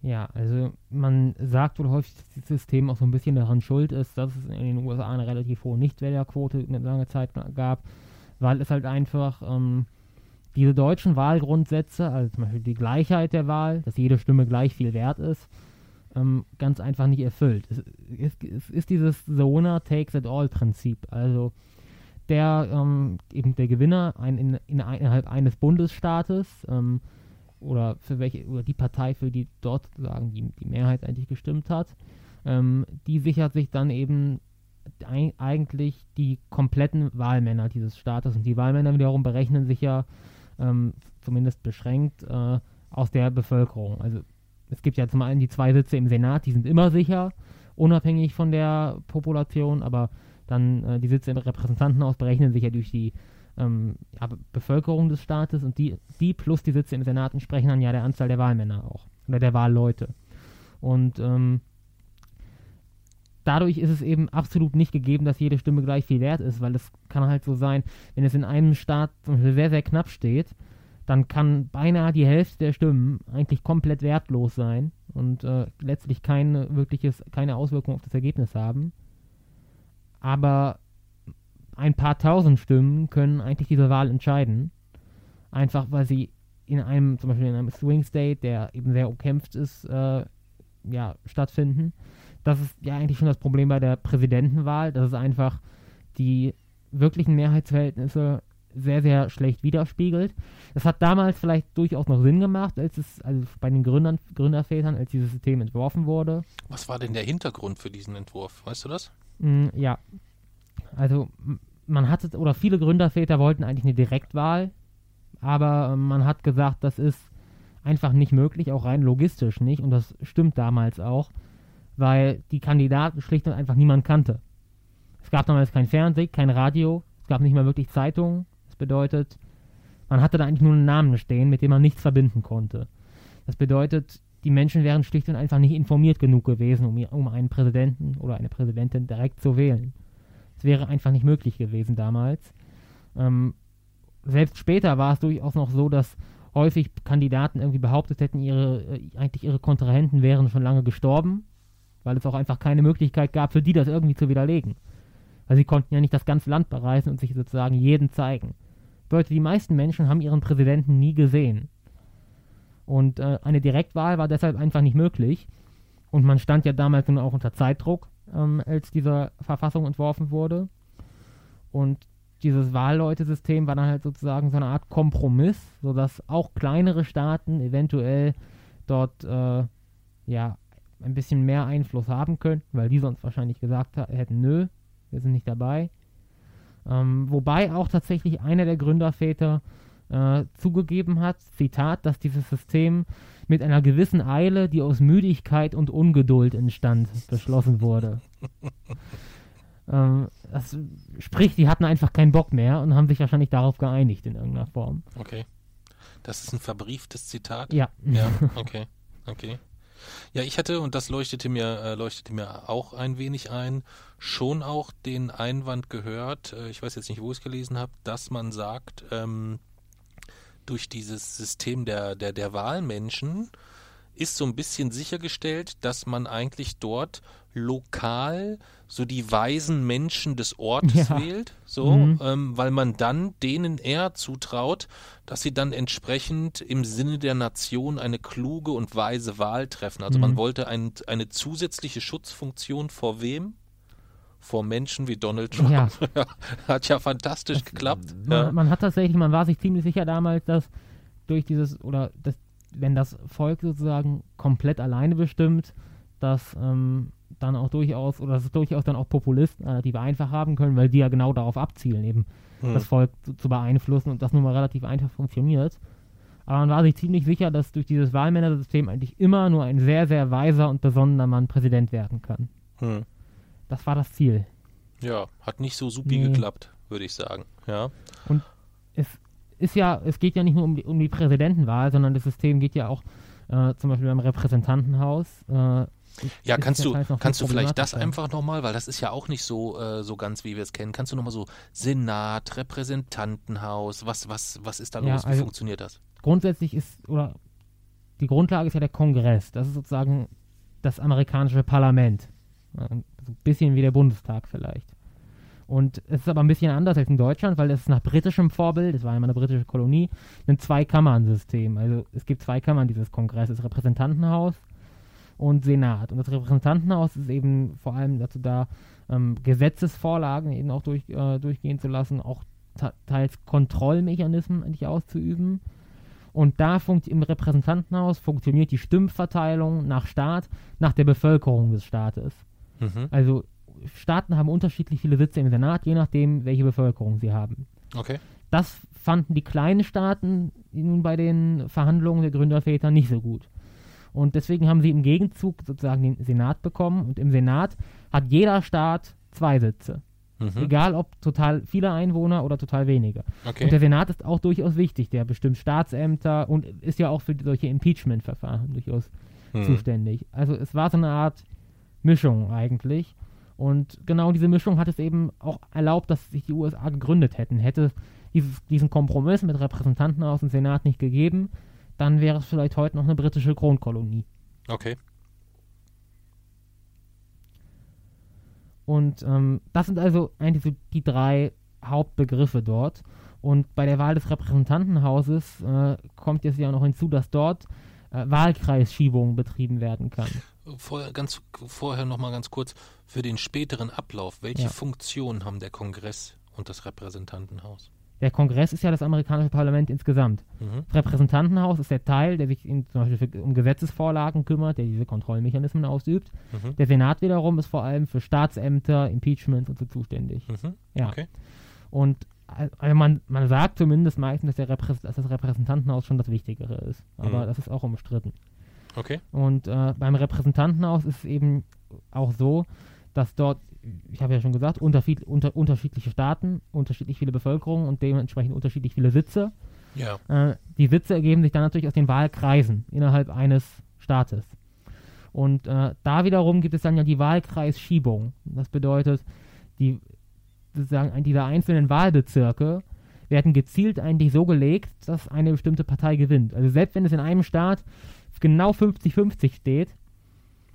Ja, also man sagt wohl häufig, dass das System auch so ein bisschen daran schuld ist, dass es in den USA eine relativ hohe Nichtwählerquote eine lange Zeit gab, weil es halt einfach ähm, diese deutschen Wahlgrundsätze, also zum Beispiel die Gleichheit der Wahl, dass jede Stimme gleich viel wert ist, ähm, ganz einfach nicht erfüllt. Es ist, es ist dieses The winner takes it all Prinzip. Also der ähm, eben der Gewinner ein, in, in, innerhalb eines Bundesstaates ähm, oder für welche oder die Partei, für die dort sozusagen die, die Mehrheit eigentlich gestimmt hat, ähm, die sichert sich dann eben eigentlich die kompletten Wahlmänner dieses Staates und die Wahlmänner wiederum berechnen sich ja ähm, zumindest beschränkt äh, aus der Bevölkerung. Also es gibt ja zum einen die zwei Sitze im Senat, die sind immer sicher, unabhängig von der Population, aber dann äh, die Sitze im Repräsentantenhaus berechnen sich ja durch die ähm, ja, Bevölkerung des Staates und die, die plus die Sitze im Senat entsprechen dann ja der Anzahl der Wahlmänner auch oder der Wahlleute. Und ähm, dadurch ist es eben absolut nicht gegeben, dass jede Stimme gleich viel wert ist, weil es kann halt so sein, wenn es in einem Staat zum Beispiel sehr, sehr knapp steht, dann kann beinahe die Hälfte der Stimmen eigentlich komplett wertlos sein und äh, letztlich keine wirkliches, keine Auswirkung auf das Ergebnis haben. Aber ein paar tausend Stimmen können eigentlich diese Wahl entscheiden. Einfach weil sie in einem, zum Beispiel in einem Swing State, der eben sehr umkämpft ist, äh, ja, stattfinden. Das ist ja eigentlich schon das Problem bei der Präsidentenwahl, dass es einfach die wirklichen Mehrheitsverhältnisse sehr, sehr schlecht widerspiegelt. Das hat damals vielleicht durchaus noch Sinn gemacht, als es, also bei den Gründern, Gründervätern, als dieses System entworfen wurde. Was war denn der Hintergrund für diesen Entwurf? Weißt du das? Mm, ja. Also man hatte, oder viele Gründerväter wollten eigentlich eine Direktwahl, aber äh, man hat gesagt, das ist einfach nicht möglich, auch rein logistisch nicht. Und das stimmt damals auch, weil die Kandidaten schlicht und einfach niemand kannte. Es gab damals kein Fernsehen, kein Radio, es gab nicht mal wirklich Zeitungen. Das bedeutet, man hatte da eigentlich nur einen Namen stehen, mit dem man nichts verbinden konnte. Das bedeutet, die Menschen wären schlicht und einfach nicht informiert genug gewesen, um, um einen Präsidenten oder eine Präsidentin direkt zu wählen. Es wäre einfach nicht möglich gewesen damals. Ähm, selbst später war es durchaus noch so, dass häufig Kandidaten irgendwie behauptet hätten, ihre, äh, eigentlich ihre Kontrahenten wären schon lange gestorben, weil es auch einfach keine Möglichkeit gab, für die das irgendwie zu widerlegen. Weil sie konnten ja nicht das ganze Land bereisen und sich sozusagen jeden zeigen. Leute, die meisten Menschen haben ihren Präsidenten nie gesehen. Und äh, eine Direktwahl war deshalb einfach nicht möglich. Und man stand ja damals nun auch unter Zeitdruck ähm, als diese Verfassung entworfen wurde. Und dieses Wahlleutesystem war dann halt sozusagen so eine Art Kompromiss, sodass auch kleinere Staaten eventuell dort äh, ja ein bisschen mehr Einfluss haben könnten, weil die sonst wahrscheinlich gesagt hätten, nö, wir sind nicht dabei. Ähm, wobei auch tatsächlich einer der Gründerväter äh, zugegeben hat, Zitat, dass dieses System mit einer gewissen Eile, die aus Müdigkeit und Ungeduld entstand, beschlossen wurde. ähm, das sprich, die hatten einfach keinen Bock mehr und haben sich wahrscheinlich darauf geeinigt in irgendeiner Form. Okay. Das ist ein verbrieftes Zitat? Ja. Ja, okay. Okay. Ja, ich hatte, und das leuchtete mir, äh, leuchtete mir auch ein wenig ein, schon auch den Einwand gehört, äh, ich weiß jetzt nicht, wo ich es gelesen habe, dass man sagt, ähm, durch dieses System der, der, der Wahlmenschen ist so ein bisschen sichergestellt, dass man eigentlich dort lokal so die weisen Menschen des Ortes ja. wählt, so, mhm. ähm, weil man dann denen eher zutraut, dass sie dann entsprechend im Sinne der Nation eine kluge und weise Wahl treffen. Also mhm. man wollte ein, eine zusätzliche Schutzfunktion vor wem? vor Menschen wie Donald Trump. Ja. hat ja fantastisch das, geklappt. Man, ja. man, hat tatsächlich, man war sich ziemlich sicher damals, dass durch dieses, oder das, wenn das Volk sozusagen komplett alleine bestimmt, dass ähm, dann auch durchaus, oder dass es durchaus dann auch Populisten relativ einfach haben können, weil die ja genau darauf abzielen, eben hm. das Volk zu, zu, beeinflussen und das nun mal relativ einfach funktioniert. Aber man war sich ziemlich sicher, dass durch dieses Wahlmännersystem eigentlich immer nur ein sehr, sehr weiser und besonderer Mann Präsident werden kann. Hm. Das war das Ziel. Ja, hat nicht so supi nee. geklappt, würde ich sagen. Ja. Und es ist ja, es geht ja nicht nur um die, um die Präsidentenwahl, sondern das System geht ja auch äh, zum Beispiel beim Repräsentantenhaus. Äh, ja, kannst du, kannst du vielleicht das einfach nochmal, weil das ist ja auch nicht so, äh, so ganz, wie wir es kennen. Kannst du nochmal so Senat, Repräsentantenhaus, was, was, was ist da ja, los? Wie also funktioniert das? Grundsätzlich ist, oder die Grundlage ist ja der Kongress. Das ist sozusagen das amerikanische Parlament. ein bisschen wie der Bundestag vielleicht. Und es ist aber ein bisschen anders als in Deutschland, weil es ist nach britischem Vorbild, es war ja eine britische Kolonie, ein Zwei-Kammern-System. Also es gibt zwei Kammern dieses Kongresses, Repräsentantenhaus und Senat. Und das Repräsentantenhaus ist eben vor allem dazu da, ähm, Gesetzesvorlagen eben auch durch, äh, durchgehen zu lassen, auch teils Kontrollmechanismen eigentlich auszuüben. Und da funkt im Repräsentantenhaus funktioniert die Stimmverteilung nach Staat, nach der Bevölkerung des Staates. Mhm. Also Staaten haben unterschiedlich viele Sitze im Senat, je nachdem, welche Bevölkerung sie haben. Okay. Das fanden die kleinen Staaten nun bei den Verhandlungen der Gründerväter nicht so gut. Und deswegen haben sie im Gegenzug sozusagen den Senat bekommen. Und im Senat hat jeder Staat zwei Sitze. Mhm. Egal ob total viele Einwohner oder total wenige. Okay. Und der Senat ist auch durchaus wichtig. Der bestimmt Staatsämter und ist ja auch für solche Impeachment-Verfahren durchaus mhm. zuständig. Also es war so eine Art Mischung eigentlich. Und genau diese Mischung hat es eben auch erlaubt, dass sich die USA gegründet hätten. Hätte dieses, diesen Kompromiss mit Repräsentanten aus dem Senat nicht gegeben, dann wäre es vielleicht heute noch eine britische Kronkolonie. Okay. Und ähm, das sind also eigentlich so die drei Hauptbegriffe dort. Und bei der Wahl des Repräsentantenhauses äh, kommt jetzt ja noch hinzu, dass dort äh, Wahlkreisschiebung betrieben werden kann. Vorher, ganz, vorher noch mal ganz kurz, für den späteren Ablauf, welche ja. Funktion haben der Kongress und das Repräsentantenhaus? Der Kongress ist ja das amerikanische Parlament insgesamt. Mhm. Das Repräsentantenhaus ist der Teil, der sich in, zum Beispiel für, um Gesetzesvorlagen kümmert, der diese Kontrollmechanismen ausübt. Mhm. Der Senat wiederum ist vor allem für Staatsämter, Impeachment und so zuständig. Mhm. Ja. Okay. Und also man, man sagt zumindest meistens, dass, dass das Repräsentantenhaus schon das Wichtigere ist. Aber mhm. das ist auch umstritten. Okay. Und äh, beim Repräsentantenhaus ist es eben auch so, dass dort, ich habe ja schon gesagt, unterschied, unter, unterschiedliche Staaten, unterschiedlich viele Bevölkerung und dementsprechend unterschiedlich viele Sitze. Ja. Äh, die Sitze ergeben sich dann natürlich aus den Wahlkreisen innerhalb eines Staates. Und äh, da wiederum gibt es dann ja die Wahlkreisschiebung. Das bedeutet, die sozusagen dieser einzelnen Wahlbezirke werden gezielt eigentlich so gelegt, dass eine bestimmte Partei gewinnt. Also selbst wenn es in einem Staat genau 50-50 steht,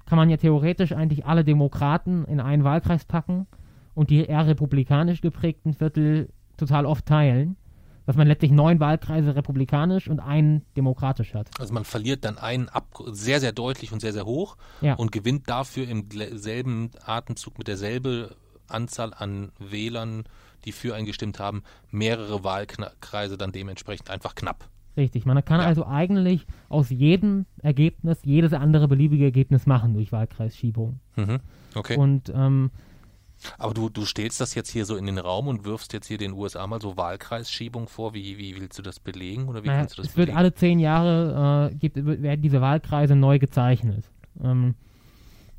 kann man ja theoretisch eigentlich alle Demokraten in einen Wahlkreis packen und die eher republikanisch geprägten Viertel total oft teilen, dass man letztlich neun Wahlkreise republikanisch und einen demokratisch hat. Also man verliert dann einen ab sehr, sehr deutlich und sehr, sehr hoch ja. und gewinnt dafür im selben Atemzug mit derselben Anzahl an Wählern, die für einen gestimmt haben, mehrere Wahlkreise dann dementsprechend einfach knapp. Richtig, man kann ja. also eigentlich aus jedem Ergebnis jedes andere beliebige Ergebnis machen durch Wahlkreisschiebung. Mhm. Okay. Und ähm, aber du, du stellst das jetzt hier so in den Raum und wirfst jetzt hier den USA mal so Wahlkreisschiebung vor. Wie, wie willst du das belegen oder wie naja, kannst du das es belegen? wird alle zehn Jahre äh, gibt, werden diese Wahlkreise neu gezeichnet. Ähm,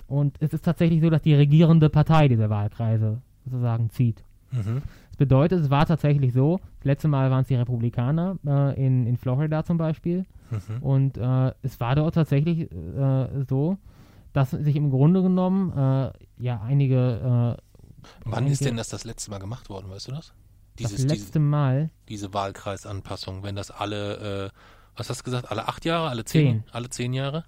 und es ist tatsächlich so, dass die regierende Partei diese Wahlkreise sozusagen zieht. Mhm. Das bedeutet, es war tatsächlich so, das letzte Mal waren es die Republikaner äh, in, in Florida zum Beispiel. Mhm. Und äh, es war dort tatsächlich äh, so, dass sich im Grunde genommen äh, ja einige. Äh, Wann einige, ist denn das das letzte Mal gemacht worden, weißt du das? Dieses, das letzte diese, Mal. Diese Wahlkreisanpassung, wenn das alle, was hast du gesagt, alle acht Jahre, alle zehn, zehn. alle zehn Jahre?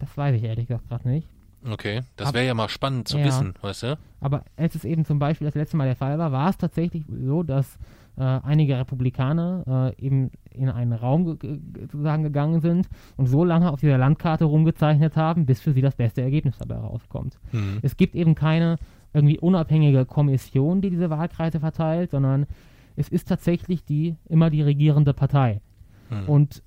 Das weiß ich ehrlich gesagt gerade nicht. Okay, das wäre ja mal spannend zu ja. wissen, weißt du? Aber als es eben zum Beispiel das letzte Mal der Fall war, war es tatsächlich so, dass äh, einige Republikaner äh, eben in einen Raum ge sozusagen gegangen sind und so lange auf dieser Landkarte rumgezeichnet haben, bis für sie das beste Ergebnis dabei rauskommt. Mhm. Es gibt eben keine irgendwie unabhängige Kommission, die diese Wahlkreise verteilt, sondern es ist tatsächlich die immer die regierende Partei. Mhm. Und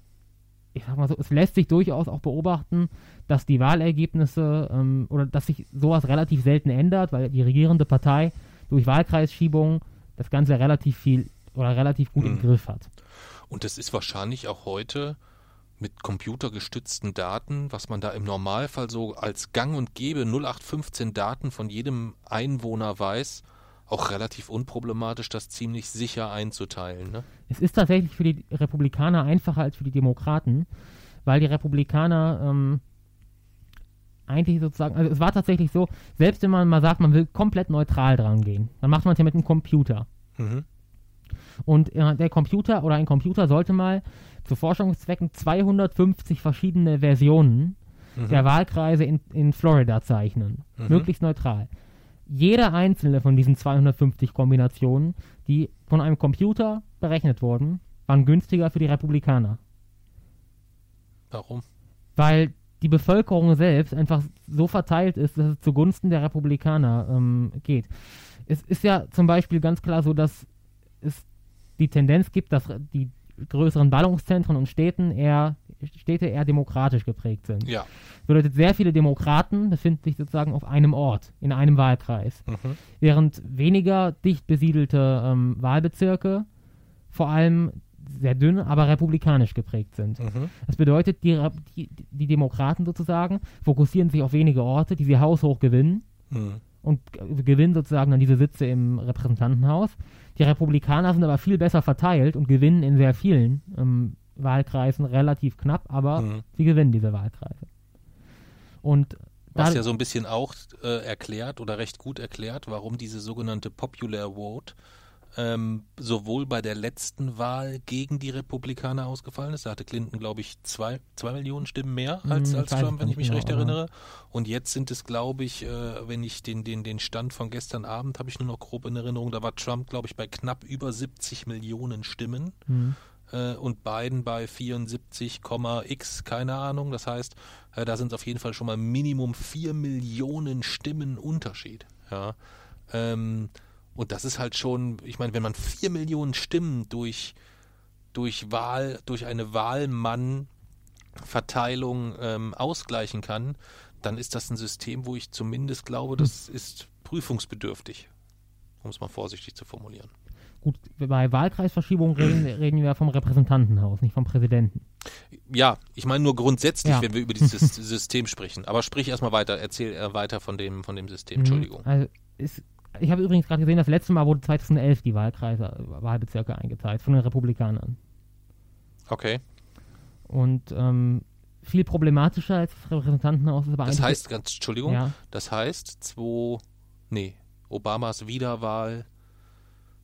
ich sag mal so, es lässt sich durchaus auch beobachten, dass die Wahlergebnisse ähm, oder dass sich sowas relativ selten ändert, weil die regierende Partei durch Wahlkreisschiebung das Ganze relativ viel oder relativ gut mhm. im Griff hat. Und das ist wahrscheinlich auch heute mit computergestützten Daten, was man da im Normalfall so als Gang und Gäbe 0815 Daten von jedem Einwohner weiß, auch relativ unproblematisch, das ziemlich sicher einzuteilen. Ne? Es ist tatsächlich für die Republikaner einfacher als für die Demokraten, weil die Republikaner ähm, eigentlich sozusagen, also es war tatsächlich so, selbst wenn man mal sagt, man will komplett neutral dran gehen, dann macht man es ja mit einem Computer. Mhm. Und äh, der Computer oder ein Computer sollte mal zu Forschungszwecken 250 verschiedene Versionen mhm. der Wahlkreise in, in Florida zeichnen. Mhm. Möglichst neutral. Jede einzelne von diesen 250 Kombinationen, die von einem Computer berechnet wurden, waren günstiger für die Republikaner. Warum? Weil die Bevölkerung selbst einfach so verteilt ist, dass es zugunsten der Republikaner ähm, geht. Es ist ja zum Beispiel ganz klar so, dass es die Tendenz gibt, dass die größeren Ballungszentren und Städten eher, Städte eher demokratisch geprägt sind. Ja. Das bedeutet, sehr viele Demokraten befinden sich sozusagen auf einem Ort, in einem Wahlkreis. Mhm. Während weniger dicht besiedelte ähm, Wahlbezirke vor allem sehr dünn, aber republikanisch geprägt sind. Mhm. Das bedeutet, die, die, die, Demokraten sozusagen fokussieren sich auf wenige Orte, die sie haushoch gewinnen mhm. und gewinnen sozusagen dann diese Sitze im Repräsentantenhaus. Die Republikaner sind aber viel besser verteilt und gewinnen in sehr vielen ähm, Wahlkreisen relativ knapp, aber mhm. sie gewinnen diese Wahlkreise. Und was ja so ein bisschen auch äh, erklärt oder recht gut erklärt, warum diese sogenannte Popular Vote ähm, sowohl bei der letzten Wahl gegen die Republikaner ausgefallen ist. Da hatte Clinton, glaube ich, zwei, zwei Millionen Stimmen mehr als, hm, als Trump, wenn ich mich genau, recht erinnere. Und jetzt sind es, glaube ich, äh, wenn ich den, den, den Stand von gestern Abend habe ich nur noch grob in Erinnerung, da war Trump, glaube ich, bei knapp über 70 Millionen Stimmen. Mhm und Biden bei 74,x, keine Ahnung. Das heißt, äh, da sind es auf jeden Fall schon mal Minimum 4 Millionen Stimmen Unterschied. Ja. Ähm, und das ist halt schon, ich meine, wenn man vier Millionen Stimmen durch, durch Wahl, durch eine Wahlmann-Verteilung ähm, ausgleichen kann, dann ist das ein System, wo ich zumindest glaube, das hm. ist prüfungsbedürftig, um es mal vorsichtig zu formulieren. Gut, bei Wahlkreisverschiebung reden, reden wir vom Repräsentantenhaus, nicht vom Präsidenten. Ja, ich meine nur grundsätzlich, ja. wenn wir über dieses System sprechen. Aber sprich erstmal weiter, erzähl äh, weiter von dem, von dem System, mhm. Entschuldigung. Also ist ich habe übrigens gerade gesehen, das letzte Mal wurde 2011 die Wahlkreise, Wahlbezirke eingeteilt von den Republikanern. Okay. Und ähm, viel problematischer als das Repräsentantenhaus ist aber Das heißt, ganz, Entschuldigung, ja. das heißt, zwei, nee, Obamas Wiederwahl,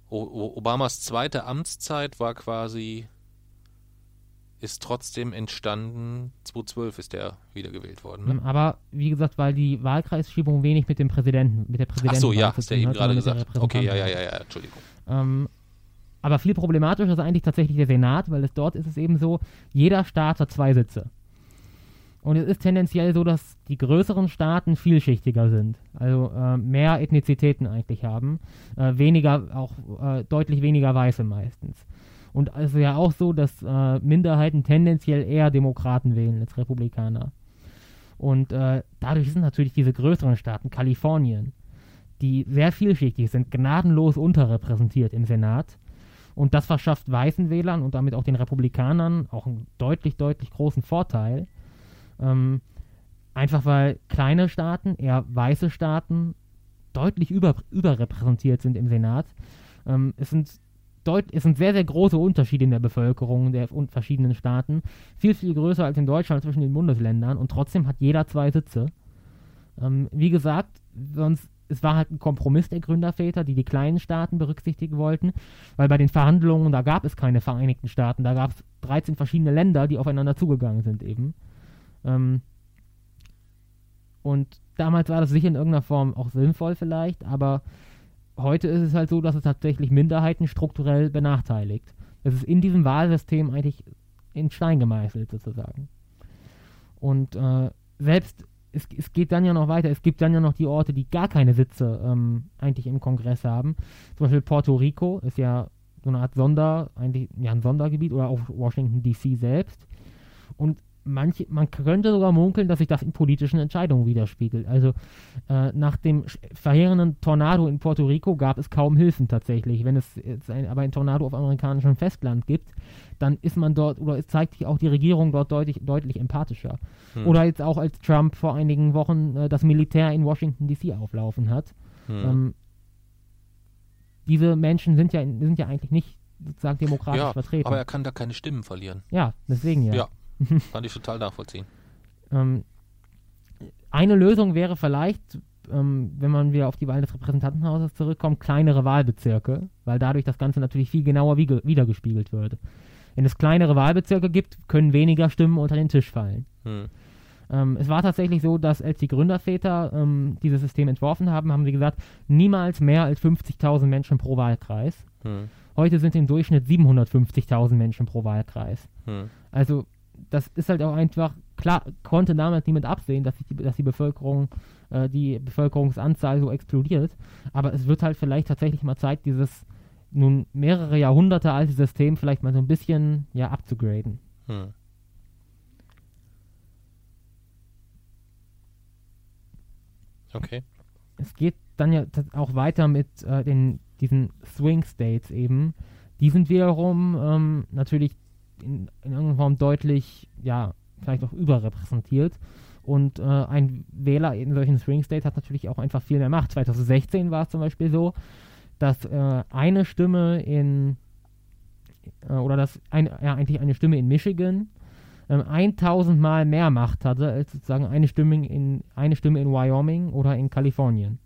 Obamas zweite Amtszeit war quasi ist trotzdem entstanden. 2012 ist der wiedergewählt worden. Ne? Aber wie gesagt, weil die Wahlkreisschiebung wenig mit dem Präsidenten, mit der Präsidentin. Ach so, ja, hast du ja eben gerade gesagt. Okay, ja, ja, ja, ja, Entschuldigung. Ähm, aber viel problematischer ist eigentlich tatsächlich der Senat, weil es dort ist es eben so, jeder Staat hat zwei Sitze. Und es ist tendenziell so, dass die größeren Staaten vielschichtiger sind, also äh, mehr Ethnizitäten eigentlich haben, äh, weniger, auch äh, deutlich weniger Weiße meistens. Und es ist ja auch so, dass äh, Minderheiten tendenziell eher Demokraten wählen als Republikaner. Und äh, dadurch sind natürlich diese größeren Staaten, Kalifornien, die sehr vielschichtig sind, gnadenlos unterrepräsentiert im Senat. Und das verschafft weißen Wählern und damit auch den Republikanern auch einen deutlich, deutlich großen Vorteil. Ähm, einfach weil kleine Staaten, eher weiße Staaten, deutlich über, überrepräsentiert sind im Senat. Ähm, es sind es sind sehr, sehr große Unterschiede in der Bevölkerung der verschiedenen Staaten. Viel, viel größer als in Deutschland zwischen den Bundesländern und trotzdem hat jeder zwei Sitze. Ähm, wie gesagt, sonst, es war halt ein Kompromiss der Gründerväter, die die kleinen Staaten berücksichtigen wollten, weil bei den Verhandlungen, da gab es keine Vereinigten Staaten, da gab es 13 verschiedene Länder, die aufeinander zugegangen sind eben. Ähm, und damals war das sicher in irgendeiner Form auch sinnvoll vielleicht, aber heute ist es halt so, dass es tatsächlich Minderheiten strukturell benachteiligt. Es ist in diesem Wahlsystem eigentlich in Stein gemeißelt sozusagen. Und äh, selbst, es, es, geht dann ja noch weiter, es gibt dann ja noch die Orte, die gar keine Sitze ähm, eigentlich im Kongress haben. Zum Beispiel Puerto Rico ist ja so eine Art Sonder, eigentlich ja ein Sondergebiet oder auch Washington DC selbst. Und manche, man könnte sogar munkeln, dass sich das in politischen Entscheidungen widerspiegelt. Also äh, nach dem verheerenden Tornado in Puerto Rico gab es kaum Hilfen tatsächlich. Wenn es ein, aber ein Tornado auf amerikanischem Festland gibt, dann ist man dort oder es zeigt sich auch die Regierung dort deutlich, deutlich empathischer. Hm. Oder jetzt auch als Trump vor einigen Wochen äh, das Militär in Washington DC auflaufen hat. Hm. Ähm, diese Menschen sind ja, sind ja eigentlich nicht sozusagen demokratisch ja, vertreten. aber er kann da keine Stimmen verlieren. ja, deswegen ja. Ja, kann ich total nachvollziehen. Ähm, eine Lösung wäre vielleicht, ähm, wenn man wieder auf die Wahl des Repräsentantenhauses zurückkommt, kleinere Wahlbezirke, weil dadurch das Ganze natürlich viel genauer wiege- wiedergespiegelt wird. Wenn es kleinere Wahlbezirke gibt, können weniger Stimmen unter den Tisch fallen. Hm. Ähm, es war tatsächlich so, dass als die Gründerväter ähm, dieses System entworfen haben, haben sie gesagt, niemals mehr als 50.000 Menschen pro Wahlkreis. Hm. Heute sind im Durchschnitt 750.000 Menschen pro Wahlkreis. Hm. Also das ist halt auch einfach, klar, konnte damals niemand absehen, dass, die, dass die Bevölkerung, äh, die Bevölkerungsanzahl so explodiert. Aber es wird halt vielleicht tatsächlich mal Zeit, dieses nun mehrere Jahrhunderte alte System vielleicht mal so ein bisschen ja abzugraden. Hm. Okay. es geht dann ja auch weiter mit äh, den, diesen Swing States eben. Die sind wiederum ähm, natürlich in, in irgendeiner Form deutlich, ja, vielleicht auch überrepräsentiert. Und äh, ein Wähler in solchen Swing States hat natürlich auch einfach viel mehr Macht. 2016 war es zum Beispiel so, dass äh, eine Stimme in, äh, oder dass ein, ja, eigentlich eine Stimme in Michigan ähm, 1000 Mal mehr Macht hatte als sozusagen eine Stimme in, eine Stimme in Wyoming oder in Kalifornien.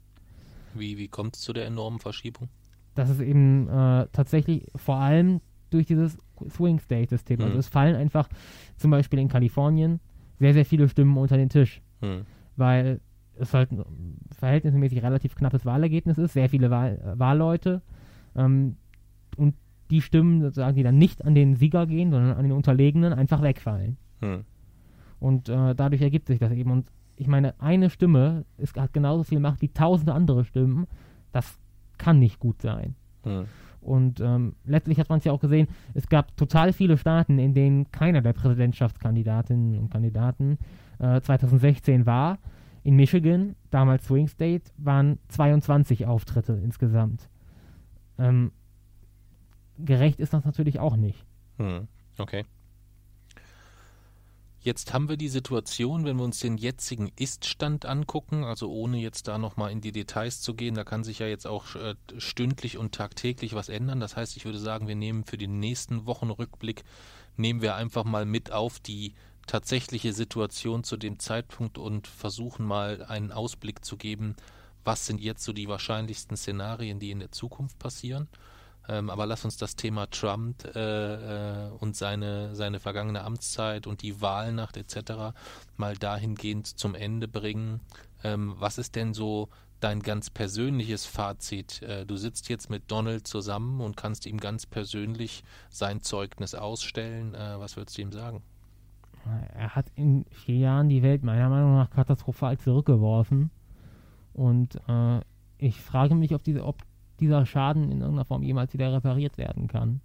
Wie, wie kommt es zu der enormen Verschiebung? Das ist eben äh, tatsächlich vor allem durch dieses Swing State System. Also Mhm. es fallen einfach zum Beispiel in Kalifornien sehr, sehr viele Stimmen unter den Tisch, Hm. weil es halt ein verhältnismäßig relativ knappes Wahlergebnis ist, sehr viele Wahl, äh, Wahlleute ähm, und die Stimmen sozusagen, die dann nicht an den Sieger gehen, sondern an den Unterlegenen, einfach wegfallen. Hm. Und äh, dadurch ergibt sich das eben. Und ich meine, eine Stimme ist, hat genauso viel Macht wie tausende andere Stimmen. Das kann nicht gut sein. Hm. Und ähm, letztlich hat man es ja auch gesehen, es gab total viele Staaten, in denen keiner der Präsidentschaftskandidatinnen und Kandidaten äh, 2016 war. In Michigan, damals Swing State, waren 22 Auftritte insgesamt. Ähm, gerecht ist das natürlich auch nicht. Hm. Okay. Jetzt haben wir die Situation, wenn wir uns den jetzigen Ist-Stand angucken, also ohne jetzt da nochmal in die Details zu gehen, da kann sich ja jetzt auch äh, stündlich und tagtäglich was ändern. Das heißt, ich würde sagen, wir nehmen für den nächsten Wochenrückblick, nehmen wir einfach mal mit auf die tatsächliche Situation zu dem Zeitpunkt und versuchen mal einen Ausblick zu geben, was sind jetzt so die wahrscheinlichsten Szenarien, die in der Zukunft passieren. Ähm, aber lass uns das Thema Trump äh, äh, und seine, seine vergangene Amtszeit und die Wahlnacht etc. mal dahingehend zum Ende bringen. Ähm, was ist denn so dein ganz persönliches Fazit? Äh, du sitzt jetzt mit Donald zusammen und kannst ihm ganz persönlich sein Zeugnis ausstellen. Äh, was würdest du ihm sagen? Er hat in vier Jahren die Welt meiner Meinung nach katastrophal zurückgeworfen. Und äh, ich frage mich, ob, diese, ob dieser Schaden in irgendeiner Form jemals wieder repariert werden kann.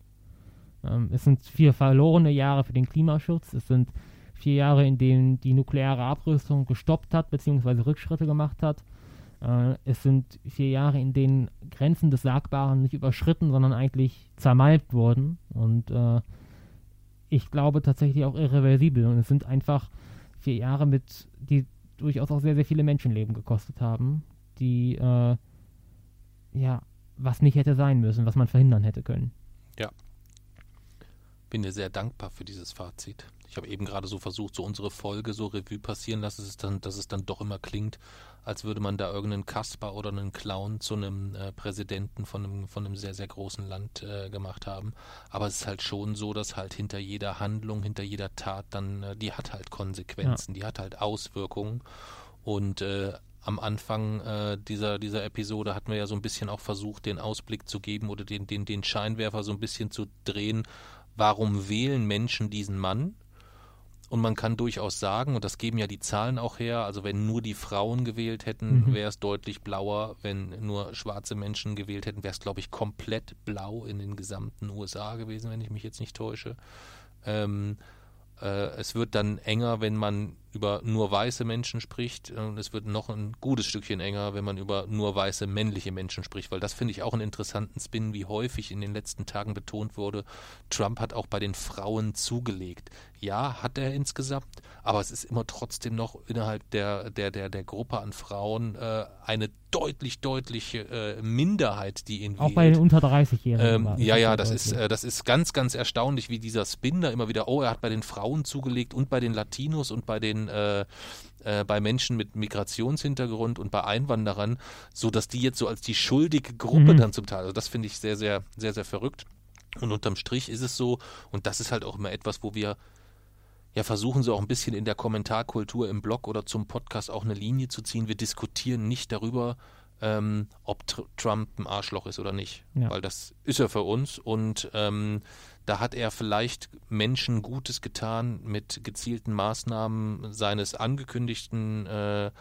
Ähm, es sind vier verlorene Jahre für den Klimaschutz. Es sind vier Jahre, in denen die nukleare Abrüstung gestoppt hat, beziehungsweise Rückschritte gemacht hat. Äh, es sind vier Jahre, in denen Grenzen des Sagbaren nicht überschritten, sondern eigentlich zermalmt wurden. Und äh, ich glaube tatsächlich auch irreversibel. Und es sind einfach vier Jahre mit, die durchaus auch sehr, sehr viele Menschenleben gekostet haben, die äh, ja was nicht hätte sein müssen, was man verhindern hätte können. Bin dir sehr dankbar für dieses Fazit. Ich habe eben gerade so versucht, so unsere Folge so Revue passieren lassen, dass es dann, dass es dann doch immer klingt, als würde man da irgendeinen Kasper oder einen Clown zu einem äh, Präsidenten von einem, von einem sehr, sehr großen Land äh, gemacht haben. Aber es ist halt schon so, dass halt hinter jeder Handlung, hinter jeder Tat dann, äh, die hat halt Konsequenzen, die hat halt Auswirkungen. Und äh, am Anfang äh, dieser, dieser Episode hatten wir ja so ein bisschen auch versucht, den Ausblick zu geben oder den, den, den Scheinwerfer so ein bisschen zu drehen. Warum wählen Menschen diesen Mann? Und man kann durchaus sagen, und das geben ja die Zahlen auch her, also wenn nur die Frauen gewählt hätten, Mhm. wäre es deutlich blauer. Wenn nur schwarze Menschen gewählt hätten, wäre es, glaube ich, komplett blau in den gesamten USA gewesen, wenn ich mich jetzt nicht täusche. Ähm, äh, es wird dann enger, wenn man über nur weiße Menschen spricht. Und es wird noch ein gutes Stückchen enger, wenn man über nur weiße männliche Menschen spricht. Weil das finde ich auch einen interessanten Spin, wie häufig in den letzten Tagen betont wurde. Trump hat auch bei den Frauen zugelegt. Ja, hat er insgesamt, aber es ist immer trotzdem noch innerhalb der, der, der, der Gruppe an Frauen äh, eine deutlich, deutliche äh, Minderheit, die ihn Auch wählt. bei den unter 30-Jährigen. Ähm, ja, ja, das ist, äh, das ist ganz, ganz erstaunlich, wie dieser Spin da immer wieder, oh, er hat bei den Frauen zugelegt und bei den Latinos und bei den äh, äh, bei Menschen mit Migrationshintergrund und bei Einwanderern, so dass die jetzt so als die schuldige Gruppe mhm. dann zum Teil, also das finde ich sehr, sehr, sehr, sehr verrückt. Und unterm Strich ist es so, und das ist halt auch immer etwas, wo wir ja versuchen sie auch ein bisschen in der Kommentarkultur im Blog oder zum Podcast auch eine Linie zu ziehen. Wir diskutieren nicht darüber, ähm, ob Tr Trump ein Arschloch ist oder nicht, ja. weil das ist er für uns und ähm, da hat er vielleicht Menschen Gutes getan mit gezielten Maßnahmen seines angekündigten äh,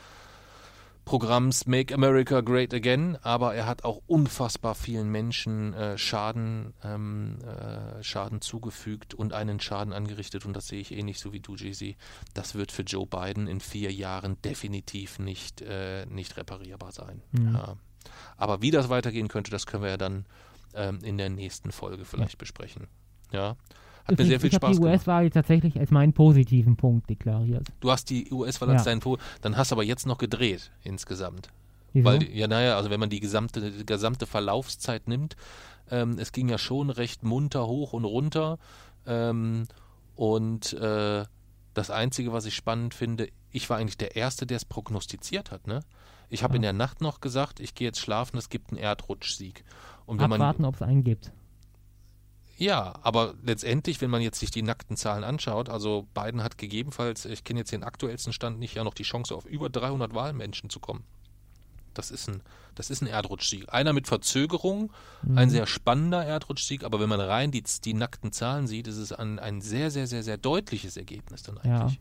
Programms Make America Great Again, aber er hat auch unfassbar vielen Menschen äh, Schaden, ähm, äh, Schaden zugefügt und einen Schaden angerichtet und das sehe ich ähnlich so wie du, Jay-Z. Das wird für Joe Biden in vier Jahren definitiv nicht, äh, nicht reparierbar sein. Mhm. Ja. Aber wie das weitergehen könnte, das können wir ja dann ähm, in der nächsten Folge vielleicht ja. besprechen. Ja. Hat mir sehr viel Spaß gemacht. Ich habe die US-Wahl tatsächlich als meinen positiven Punkt deklariert. Du hast die US-Wahl als ja. deinen Punkt, dann hast du aber jetzt noch gedreht insgesamt. Wieso? Weil, ja, naja, also wenn man die gesamte, die gesamte Verlaufszeit nimmt, ähm, es ging ja schon recht munter hoch und runter. Ähm, und äh, das Einzige, was ich spannend finde, ich war eigentlich der Erste, der es prognostiziert hat. Ne? Ich habe ja. in der Nacht noch gesagt, ich gehe jetzt schlafen, es gibt einen Erdrutschsieg. Und wenn Abwarten, ob es einen gibt. Ja, aber letztendlich, wenn man jetzt sich die nackten Zahlen anschaut, also Biden hat gegebenenfalls, ich kenne jetzt den aktuellsten Stand nicht, ja noch die Chance auf über 300 Wahlmenschen zu kommen. Das ist ein, das ist ein Erdrutschsieg. Einer mit Verzögerung, mhm. ein sehr spannender Erdrutschsieg, aber wenn man rein die, die nackten Zahlen sieht, ist es ein, ein sehr, sehr, sehr, sehr deutliches Ergebnis dann eigentlich.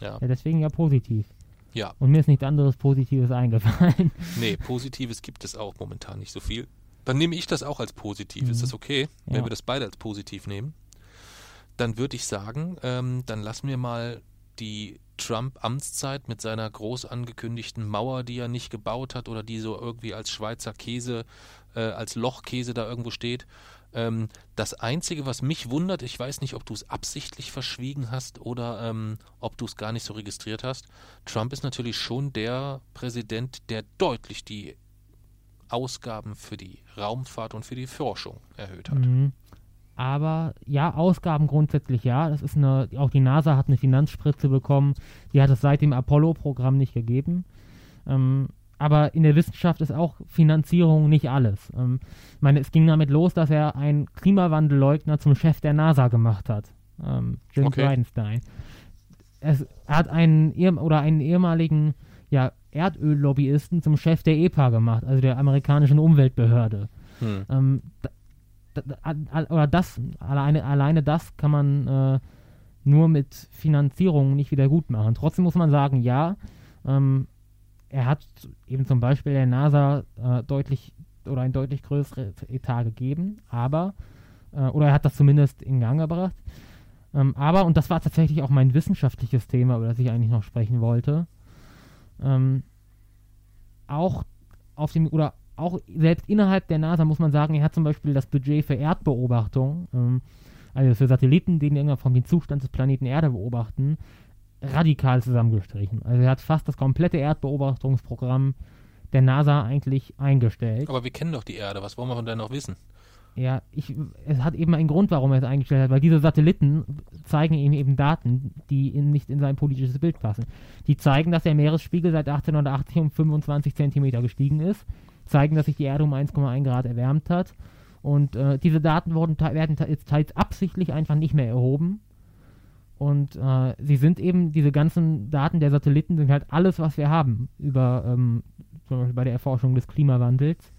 Ja. ja. ja deswegen ja positiv. Ja. Und mir ist nichts anderes Positives eingefallen. Nee, Positives gibt es auch momentan nicht so viel. Dann nehme ich das auch als positiv. Mhm. Ist das okay, wenn ja. wir das beide als positiv nehmen? Dann würde ich sagen, ähm, dann lassen wir mal die Trump-Amtszeit mit seiner groß angekündigten Mauer, die er nicht gebaut hat oder die so irgendwie als Schweizer Käse, äh, als Lochkäse da irgendwo steht. Ähm, das Einzige, was mich wundert, ich weiß nicht, ob du es absichtlich verschwiegen hast oder ähm, ob du es gar nicht so registriert hast. Trump ist natürlich schon der Präsident, der deutlich die Ausgaben für die Raumfahrt und für die Forschung erhöht hat. Mhm. Aber ja, Ausgaben grundsätzlich ja. Das ist eine, auch die NASA hat eine Finanzspritze bekommen. Die hat es seit dem Apollo-Programm nicht gegeben. Ähm, aber in der Wissenschaft ist auch Finanzierung nicht alles. Ähm, ich meine, es ging damit los, dass er einen Klimawandelleugner zum Chef der NASA gemacht hat. Ähm, Jim okay. Bridenstine. Es, er hat einen oder einen ehemaligen ja, Erdöllobbyisten zum Chef der EPA gemacht, also der amerikanischen Umweltbehörde. Hm. Ähm, oder das, alleine, alleine das kann man äh, nur mit Finanzierung nicht wieder gut machen. Trotzdem muss man sagen, ja, ähm, er hat eben zum Beispiel der NASA äh, deutlich oder ein deutlich größeres Etat gegeben, aber, äh, oder er hat das zumindest in Gang gebracht. Ähm, aber, und das war tatsächlich auch mein wissenschaftliches Thema, über das ich eigentlich noch sprechen wollte, ähm, auch auf dem, oder auch selbst innerhalb der NASA muss man sagen, er hat zum Beispiel das Budget für Erdbeobachtung, ähm, also für Satelliten, die in irgendeiner Form den Zustand des Planeten Erde beobachten, radikal zusammengestrichen. Also er hat fast das komplette Erdbeobachtungsprogramm der NASA eigentlich eingestellt. Aber wir kennen doch die Erde, was wollen wir von der noch wissen? Ja, ich, es hat eben einen Grund, warum er es eingestellt hat, weil diese Satelliten zeigen ihm eben Daten, die in, nicht in sein politisches Bild passen. Die zeigen, dass der Meeresspiegel seit 1880 um 25 Zentimeter gestiegen ist, zeigen, dass sich die Erde um 1,1 Grad erwärmt hat. Und äh, diese Daten wurden, werden jetzt teils absichtlich einfach nicht mehr erhoben. Und äh, sie sind eben, diese ganzen Daten der Satelliten sind halt alles, was wir haben über ähm, zum Beispiel bei der Erforschung des Klimawandels.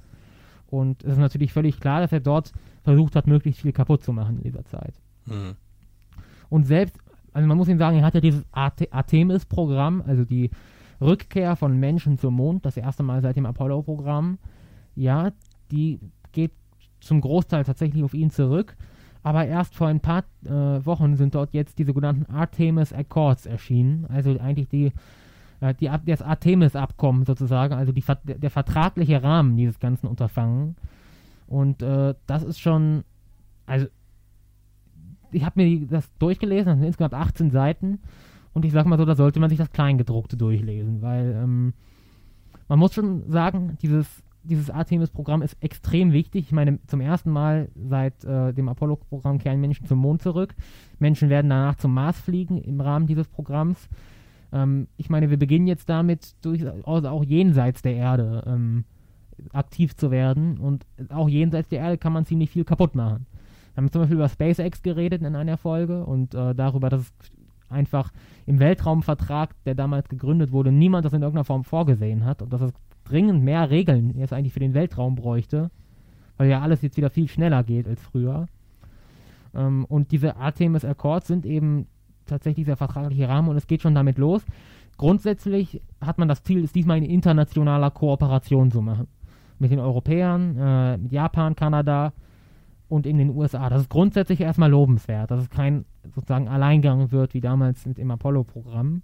Und es ist natürlich völlig klar, dass er dort versucht hat, möglichst viel kaputt zu machen in dieser Zeit. Mhm. Und selbst, also man muss ihm sagen, er hat ja dieses Artemis-Programm, also die Rückkehr von Menschen zum Mond, das erste Mal seit dem Apollo-Programm. Ja, die geht zum Großteil tatsächlich auf ihn zurück. Aber erst vor ein paar äh, Wochen sind dort jetzt die sogenannten Artemis Accords erschienen. Also eigentlich die die, das Artemis-Abkommen sozusagen, also die, der vertragliche Rahmen dieses ganzen Unterfangen. Und äh, das ist schon, also ich habe mir das durchgelesen, das sind insgesamt 18 Seiten. Und ich sag mal so, da sollte man sich das Kleingedruckte durchlesen, weil ähm, man muss schon sagen, dieses, dieses Artemis-Programm ist extrem wichtig. Ich meine, zum ersten Mal seit äh, dem Apollo-Programm kehren Menschen zum Mond zurück. Menschen werden danach zum Mars fliegen im Rahmen dieses Programms. Ähm, ich meine, wir beginnen jetzt damit, durchaus auch jenseits der Erde ähm, aktiv zu werden. Und auch jenseits der Erde kann man ziemlich viel kaputt machen. Wir haben zum Beispiel über SpaceX geredet in einer Folge und äh, darüber, dass es einfach im Weltraumvertrag, der damals gegründet wurde, niemand das in irgendeiner Form vorgesehen hat und dass es dringend mehr Regeln jetzt eigentlich für den Weltraum bräuchte, weil ja alles jetzt wieder viel schneller geht als früher. Ähm, und diese Artemis Accords sind eben tatsächlich dieser vertragliche Rahmen und es geht schon damit los. Grundsätzlich hat man das Ziel, es diesmal in internationaler Kooperation zu machen. Mit den Europäern, äh, mit Japan, Kanada, und in den USA. Das ist grundsätzlich erstmal lobenswert, dass es kein sozusagen Alleingang wird, wie damals mit dem Apollo-Programm.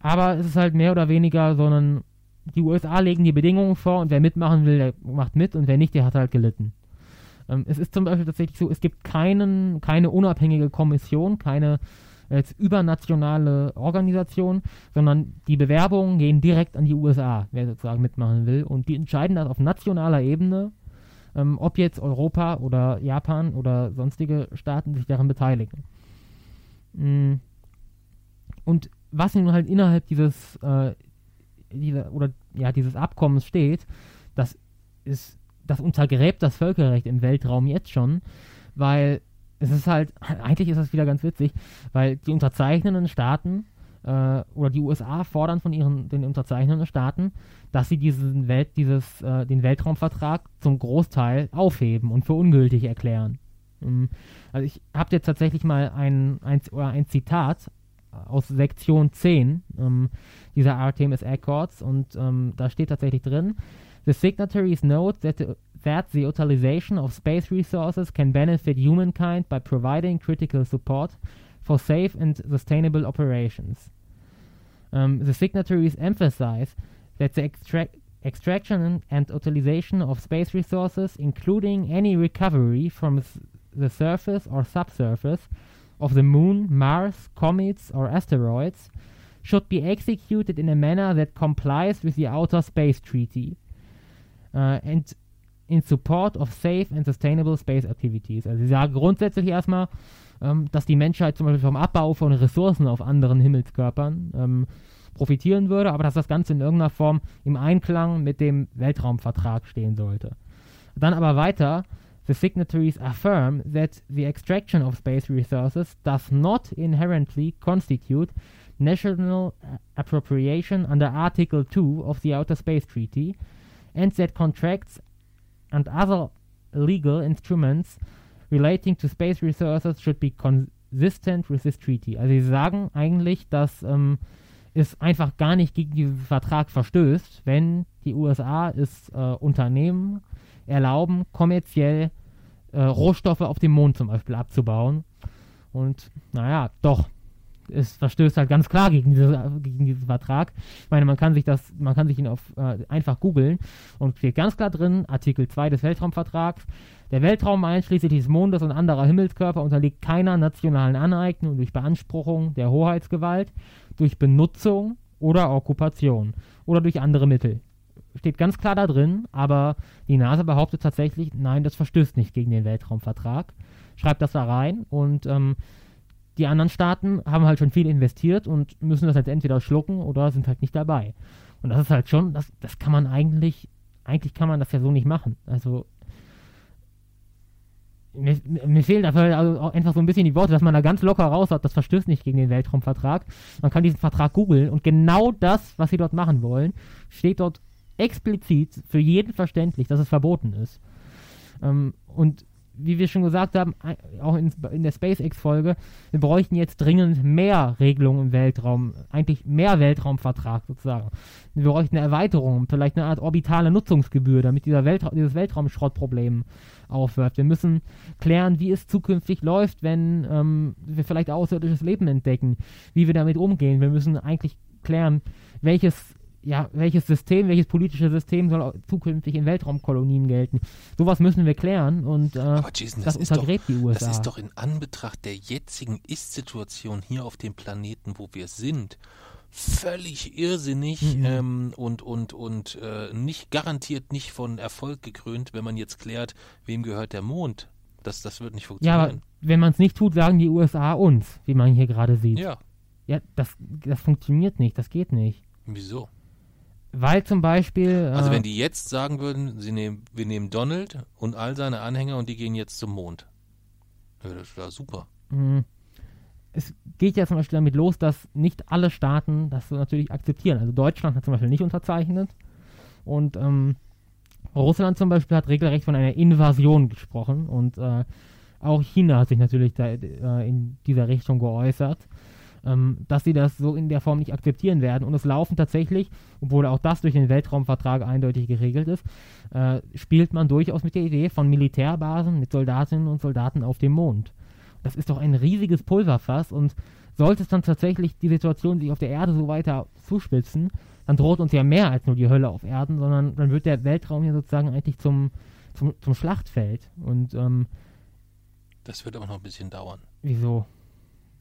Aber es ist halt mehr oder weniger, sondern die USA legen die Bedingungen vor und wer mitmachen will, der macht mit und wer nicht, der hat halt gelitten. Ähm, es ist zum Beispiel tatsächlich so, es gibt keinen, keine unabhängige Kommission, keine als übernationale Organisation, sondern die Bewerbungen gehen direkt an die USA, wer sozusagen mitmachen will. Und die entscheiden das auf nationaler Ebene ähm, ob jetzt Europa oder Japan oder sonstige Staaten sich daran beteiligen. Mm. Und was nun halt innerhalb dieses, äh, dieser, oder, ja, dieses Abkommens steht, das ist, das untergräbt das Völkerrecht im Weltraum jetzt schon, weil es ist halt, eigentlich ist das wieder ganz witzig, weil die unterzeichnenden Staaten äh, oder die USA fordern von ihren den unterzeichnenden Staaten, dass sie diesen Welt, dieses, äh, den Weltraumvertrag zum Großteil aufheben und für ungültig erklären. Ähm, also ich habe jetzt tatsächlich mal ein, ein, ein Zitat aus Sektion 10 ähm, dieser Artemis Accords und ähm, da steht tatsächlich drin, The signatories note that the, that the utilization of space resources can benefit humankind by providing critical support for safe and sustainable operations. Um, the signatories emphasize that the extra- extraction and utilization of space resources, including any recovery from the surface or subsurface of the Moon, Mars, comets, or asteroids, should be executed in a manner that complies with the Outer Space Treaty uh, and in support of safe and sustainable space activities. Also sie sagen grundsätzlich erstmal, ähm, dass die Menschheit zum Beispiel vom Abbau von Ressourcen auf anderen Himmelskörpern ähm, profitieren würde, aber dass das Ganze in irgendeiner Form im Einklang mit dem Weltraumvertrag stehen sollte. Dann aber weiter, the signatories affirm that the extraction of space resources does not inherently constitute national appropriation under Article 2 of the Outer Space Treaty and that contracts and other legal instruments relating to space resources should be consistent with this treaty. Also sie sagen eigentlich, dass ähm, es einfach gar nicht gegen diesen Vertrag verstößt, wenn die USA es äh, Unternehmen erlauben, kommerziell äh, Rohstoffe auf dem Mond zum Beispiel abzubauen. Und naja, doch, es verstößt halt ganz klar gegen, diese, gegen diesen Vertrag. Ich meine, man kann sich das, man kann sich ihn auf äh, einfach googeln und steht ganz klar drin, Artikel 2 des Weltraumvertrags, der Weltraum einschließlich des Mondes und anderer Himmelskörper unterliegt keiner nationalen Aneignung durch Beanspruchung der Hoheitsgewalt, durch Benutzung oder Okkupation oder durch andere Mittel. Steht ganz klar da drin, aber die NASA behauptet tatsächlich, nein, das verstößt nicht gegen den Weltraumvertrag. Schreibt das da rein und ähm, die anderen Staaten haben halt schon viel investiert und müssen das jetzt entweder schlucken oder sind halt nicht dabei. Und das ist halt schon, das, das kann man eigentlich, eigentlich kann man das ja so nicht machen. Also mir, mir fehlen dafür also einfach so ein bisschen die Worte, dass man da ganz locker raus hat, das verstößt nicht gegen den Weltraumvertrag. Man kann diesen Vertrag googeln und genau das, was sie dort machen wollen, steht dort explizit für jeden verständlich, dass es verboten ist. Ähm, und wie wir schon gesagt haben, auch in, in der SpaceX-Folge, wir bräuchten jetzt dringend mehr Regelungen im Weltraum, eigentlich mehr Weltraumvertrag sozusagen. Wir bräuchten eine Erweiterung, vielleicht eine Art orbitale Nutzungsgebühr, damit dieser Weltra dieses Weltraumschrottproblem aufhört. Wir müssen klären, wie es zukünftig läuft, wenn ähm, wir vielleicht außerirdisches Leben entdecken, wie wir damit umgehen. Wir müssen eigentlich klären, welches ja, welches System, welches politische System soll zukünftig in Weltraumkolonien gelten? Sowas müssen wir klären und äh, Aber Jason, das, das untergräbt doch, die USA. Das ist doch in Anbetracht der jetzigen Ist-Situation hier auf dem Planeten, wo wir sind, völlig irrsinnig mhm. ähm, und und und äh, nicht garantiert nicht von Erfolg gekrönt, wenn man jetzt klärt, wem gehört der Mond. Das, das wird nicht funktionieren. Ja, aber wenn man es nicht tut, sagen die USA uns, wie man hier gerade sieht. Ja. Ja, das, das funktioniert nicht, das geht nicht. Wieso? Weil zum Beispiel. Also, äh, wenn die jetzt sagen würden, sie nehmen, wir nehmen Donald und all seine Anhänger und die gehen jetzt zum Mond. Das wäre super. Mh. Es geht ja zum Beispiel damit los, dass nicht alle Staaten das so natürlich akzeptieren. Also, Deutschland hat zum Beispiel nicht unterzeichnet. Und ähm, Russland zum Beispiel hat regelrecht von einer Invasion gesprochen. Und äh, auch China hat sich natürlich da, äh, in dieser Richtung geäußert ähm, dass sie das so in der Form nicht akzeptieren werden. Und es laufen tatsächlich, obwohl auch das durch den Weltraumvertrag eindeutig geregelt ist, äh, spielt man durchaus mit der Idee von Militärbasen mit Soldatinnen und Soldaten auf dem Mond. Das ist doch ein riesiges Pulverfass und sollte es dann tatsächlich die Situation sich auf der Erde so weiter zuspitzen, dann droht uns ja mehr als nur die Hölle auf Erden, sondern dann wird der Weltraum hier sozusagen eigentlich zum, zum, zum Schlachtfeld. Und ähm, das wird aber noch ein bisschen dauern. Wieso?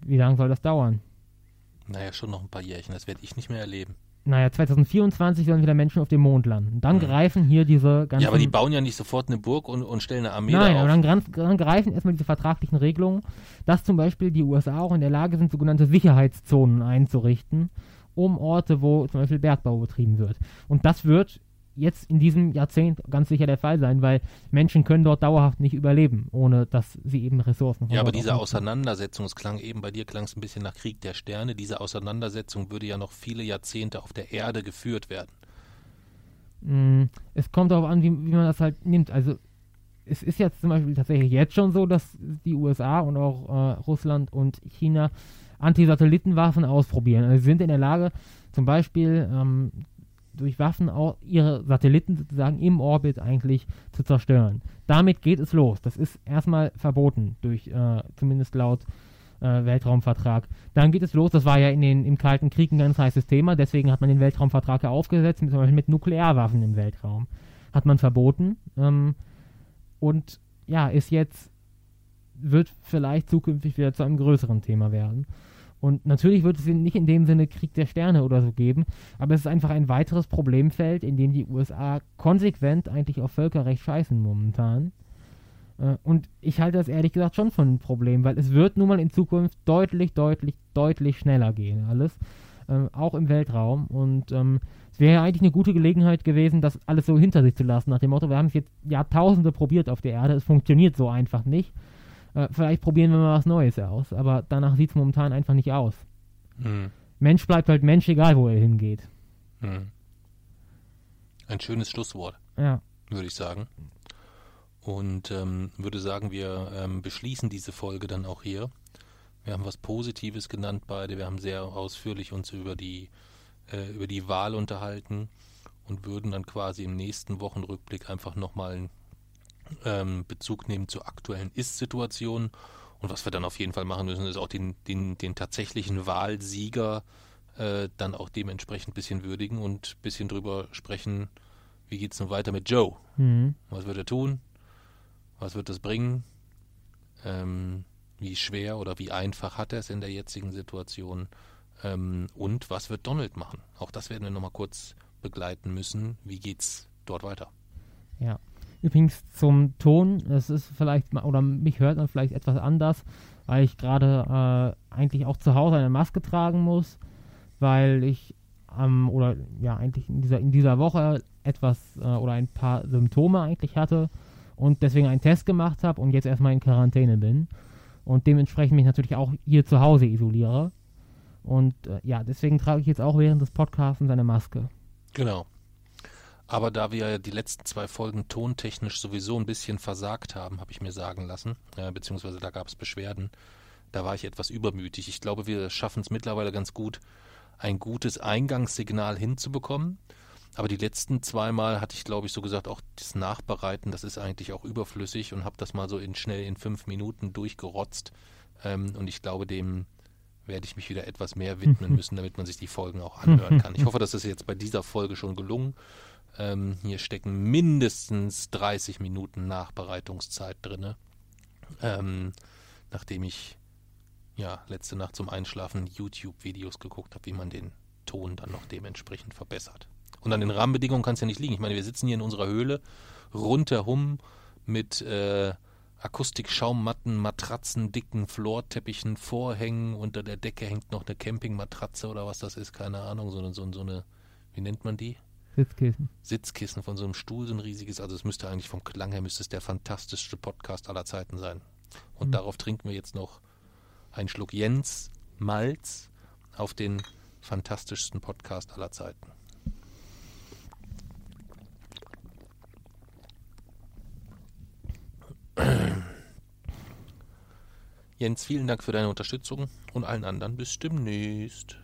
Wie lange soll das dauern? Naja, schon noch ein paar Jährchen, das werde ich nicht mehr erleben. Naja, 2024 sollen wieder Menschen auf dem Mond landen. Dann mhm. greifen hier diese ganzen... Ja, aber die bauen ja nicht sofort eine Burg und, und stellen eine Armee Nein, aber dann, dann, greifen erstmal diese vertraglichen Regelungen, dass zum Beispiel die USA auch in der Lage sind, sogenannte Sicherheitszonen einzurichten, um Orte, wo zum Beispiel Bergbau betrieben wird. Und das wird jetzt in diesem Jahrzehnt ganz sicher der Fall sein, weil Menschen können dort dauerhaft nicht überleben, ohne dass sie eben Ressourcen haben. Ja, aber diese Auseinandersetzung, es klang eben bei dir klang es ein bisschen nach Krieg der Sterne, diese Auseinandersetzung würde ja noch viele Jahrzehnte auf der Erde geführt werden. Mm, es kommt darauf an, wie, wie man das halt nimmt. Also es ist jetzt zum Beispiel tatsächlich jetzt schon so, dass die USA und auch äh, Russland und China Antisatellitenwaffen ausprobieren. Also sie sind in der Lage, zum Beispiel ähm, durch Waffen auch ihre Satelliten sozusagen im Orbit eigentlich zu zerstören. Damit geht es los. Das ist erstmal verboten, durch äh, zumindest laut äh, Weltraumvertrag. Dann geht es los, das war ja in den, im Kalten Krieg ein ganz heißes Thema, deswegen hat man den Weltraumvertrag ja aufgesetzt, zum Beispiel mit Nuklearwaffen im Weltraum. Hat man verboten. Ähm, und ja, ist jetzt, wird vielleicht zukünftig wieder zu einem größeren Thema werden. Und natürlich wird es nicht in dem Sinne Krieg der Sterne oder so geben, aber es ist einfach ein weiteres Problemfeld, in dem die USA konsequent eigentlich auf Völkerrecht scheißen momentan. Äh, und ich halte das ehrlich gesagt schon von einem Problem, weil es wird nun mal in Zukunft deutlich, deutlich, deutlich schneller gehen, alles. Ähm, auch im Weltraum. Und ähm, es wäre eigentlich eine gute Gelegenheit gewesen, das alles so hinter sich zu lassen, nach dem Motto, wir haben es jetzt Jahrtausende probiert auf der Erde, es funktioniert so einfach nicht. Äh, vielleicht probieren wir mal was Neues aus, aber danach sieht es momentan einfach nicht aus. Hm. Mensch bleibt halt Mensch, egal wo er hingeht. Hm. Ein schönes Schlusswort, ja. würde ich sagen. Und ähm, würde sagen, wir ähm, beschließen diese Folge dann auch hier. Wir haben was Positives genannt beide. Wir haben sehr ausführlich uns über die, äh, über die Wahl unterhalten und würden dann quasi im nächsten Wochenrückblick einfach nochmal ein ähm, Bezug nehmen zur aktuellen Ist-Situation. Und was wir dann auf jeden Fall machen müssen, ist auch den, den, den tatsächlichen Wahlsieger äh, dann auch dementsprechend ein bisschen würdigen und ein bisschen drüber sprechen, wie geht es nun weiter mit Joe? Mhm. Was wird er tun? Was wird das bringen? Ähm, wie schwer oder wie einfach hat er es in der jetzigen Situation? Ähm, und was wird Donald machen? Auch das werden wir nochmal kurz begleiten müssen. Wie geht's dort weiter? Ja, Übrigens zum Ton, es ist vielleicht, oder mich hört man vielleicht etwas anders, weil ich gerade äh, eigentlich auch zu Hause eine Maske tragen muss, weil ich ähm, oder ja eigentlich in dieser, in dieser Woche etwas äh, oder ein paar Symptome eigentlich hatte und deswegen einen Test gemacht habe und jetzt erstmal in Quarantäne bin und dementsprechend mich natürlich auch hier zu Hause isoliere. Und äh, ja, deswegen trage ich jetzt auch während des Podcasts eine Maske. Genau. Aber da wir die letzten zwei Folgen tontechnisch sowieso ein bisschen versagt haben, habe ich mir sagen lassen, äh, beziehungsweise da gab es Beschwerden, da war ich etwas übermütig. Ich glaube, wir schaffen es mittlerweile ganz gut, ein gutes Eingangssignal hinzubekommen. Aber die letzten zweimal hatte ich, glaube ich, so gesagt, auch das Nachbereiten, das ist eigentlich auch überflüssig und habe das mal so in schnell in fünf Minuten durchgerotzt. Ähm, und ich glaube, dem werde ich mich wieder etwas mehr widmen müssen, damit man sich die Folgen auch anhören kann. Ich hoffe, das ist jetzt bei dieser Folge schon gelungen. Ähm, hier stecken mindestens 30 Minuten Nachbereitungszeit drin. Ähm, nachdem ich ja letzte Nacht zum Einschlafen YouTube-Videos geguckt habe, wie man den Ton dann noch dementsprechend verbessert. Und an den Rahmenbedingungen kann es ja nicht liegen. Ich meine, wir sitzen hier in unserer Höhle rundherum mit äh, Akustik-Schaummatten, Matratzen, dicken Floorteppichen, Vorhängen. Unter der Decke hängt noch eine Campingmatratze oder was das ist, keine Ahnung. So eine, so, so eine wie nennt man die? Sitzkissen. Sitzkissen von so einem Stuhl, so ein riesiges. Also es müsste eigentlich vom Klang her müsste es der fantastischste Podcast aller Zeiten sein. Und mhm. darauf trinken wir jetzt noch einen Schluck Jens Malz auf den fantastischsten Podcast aller Zeiten. Jens, vielen Dank für deine Unterstützung und allen anderen bis demnächst.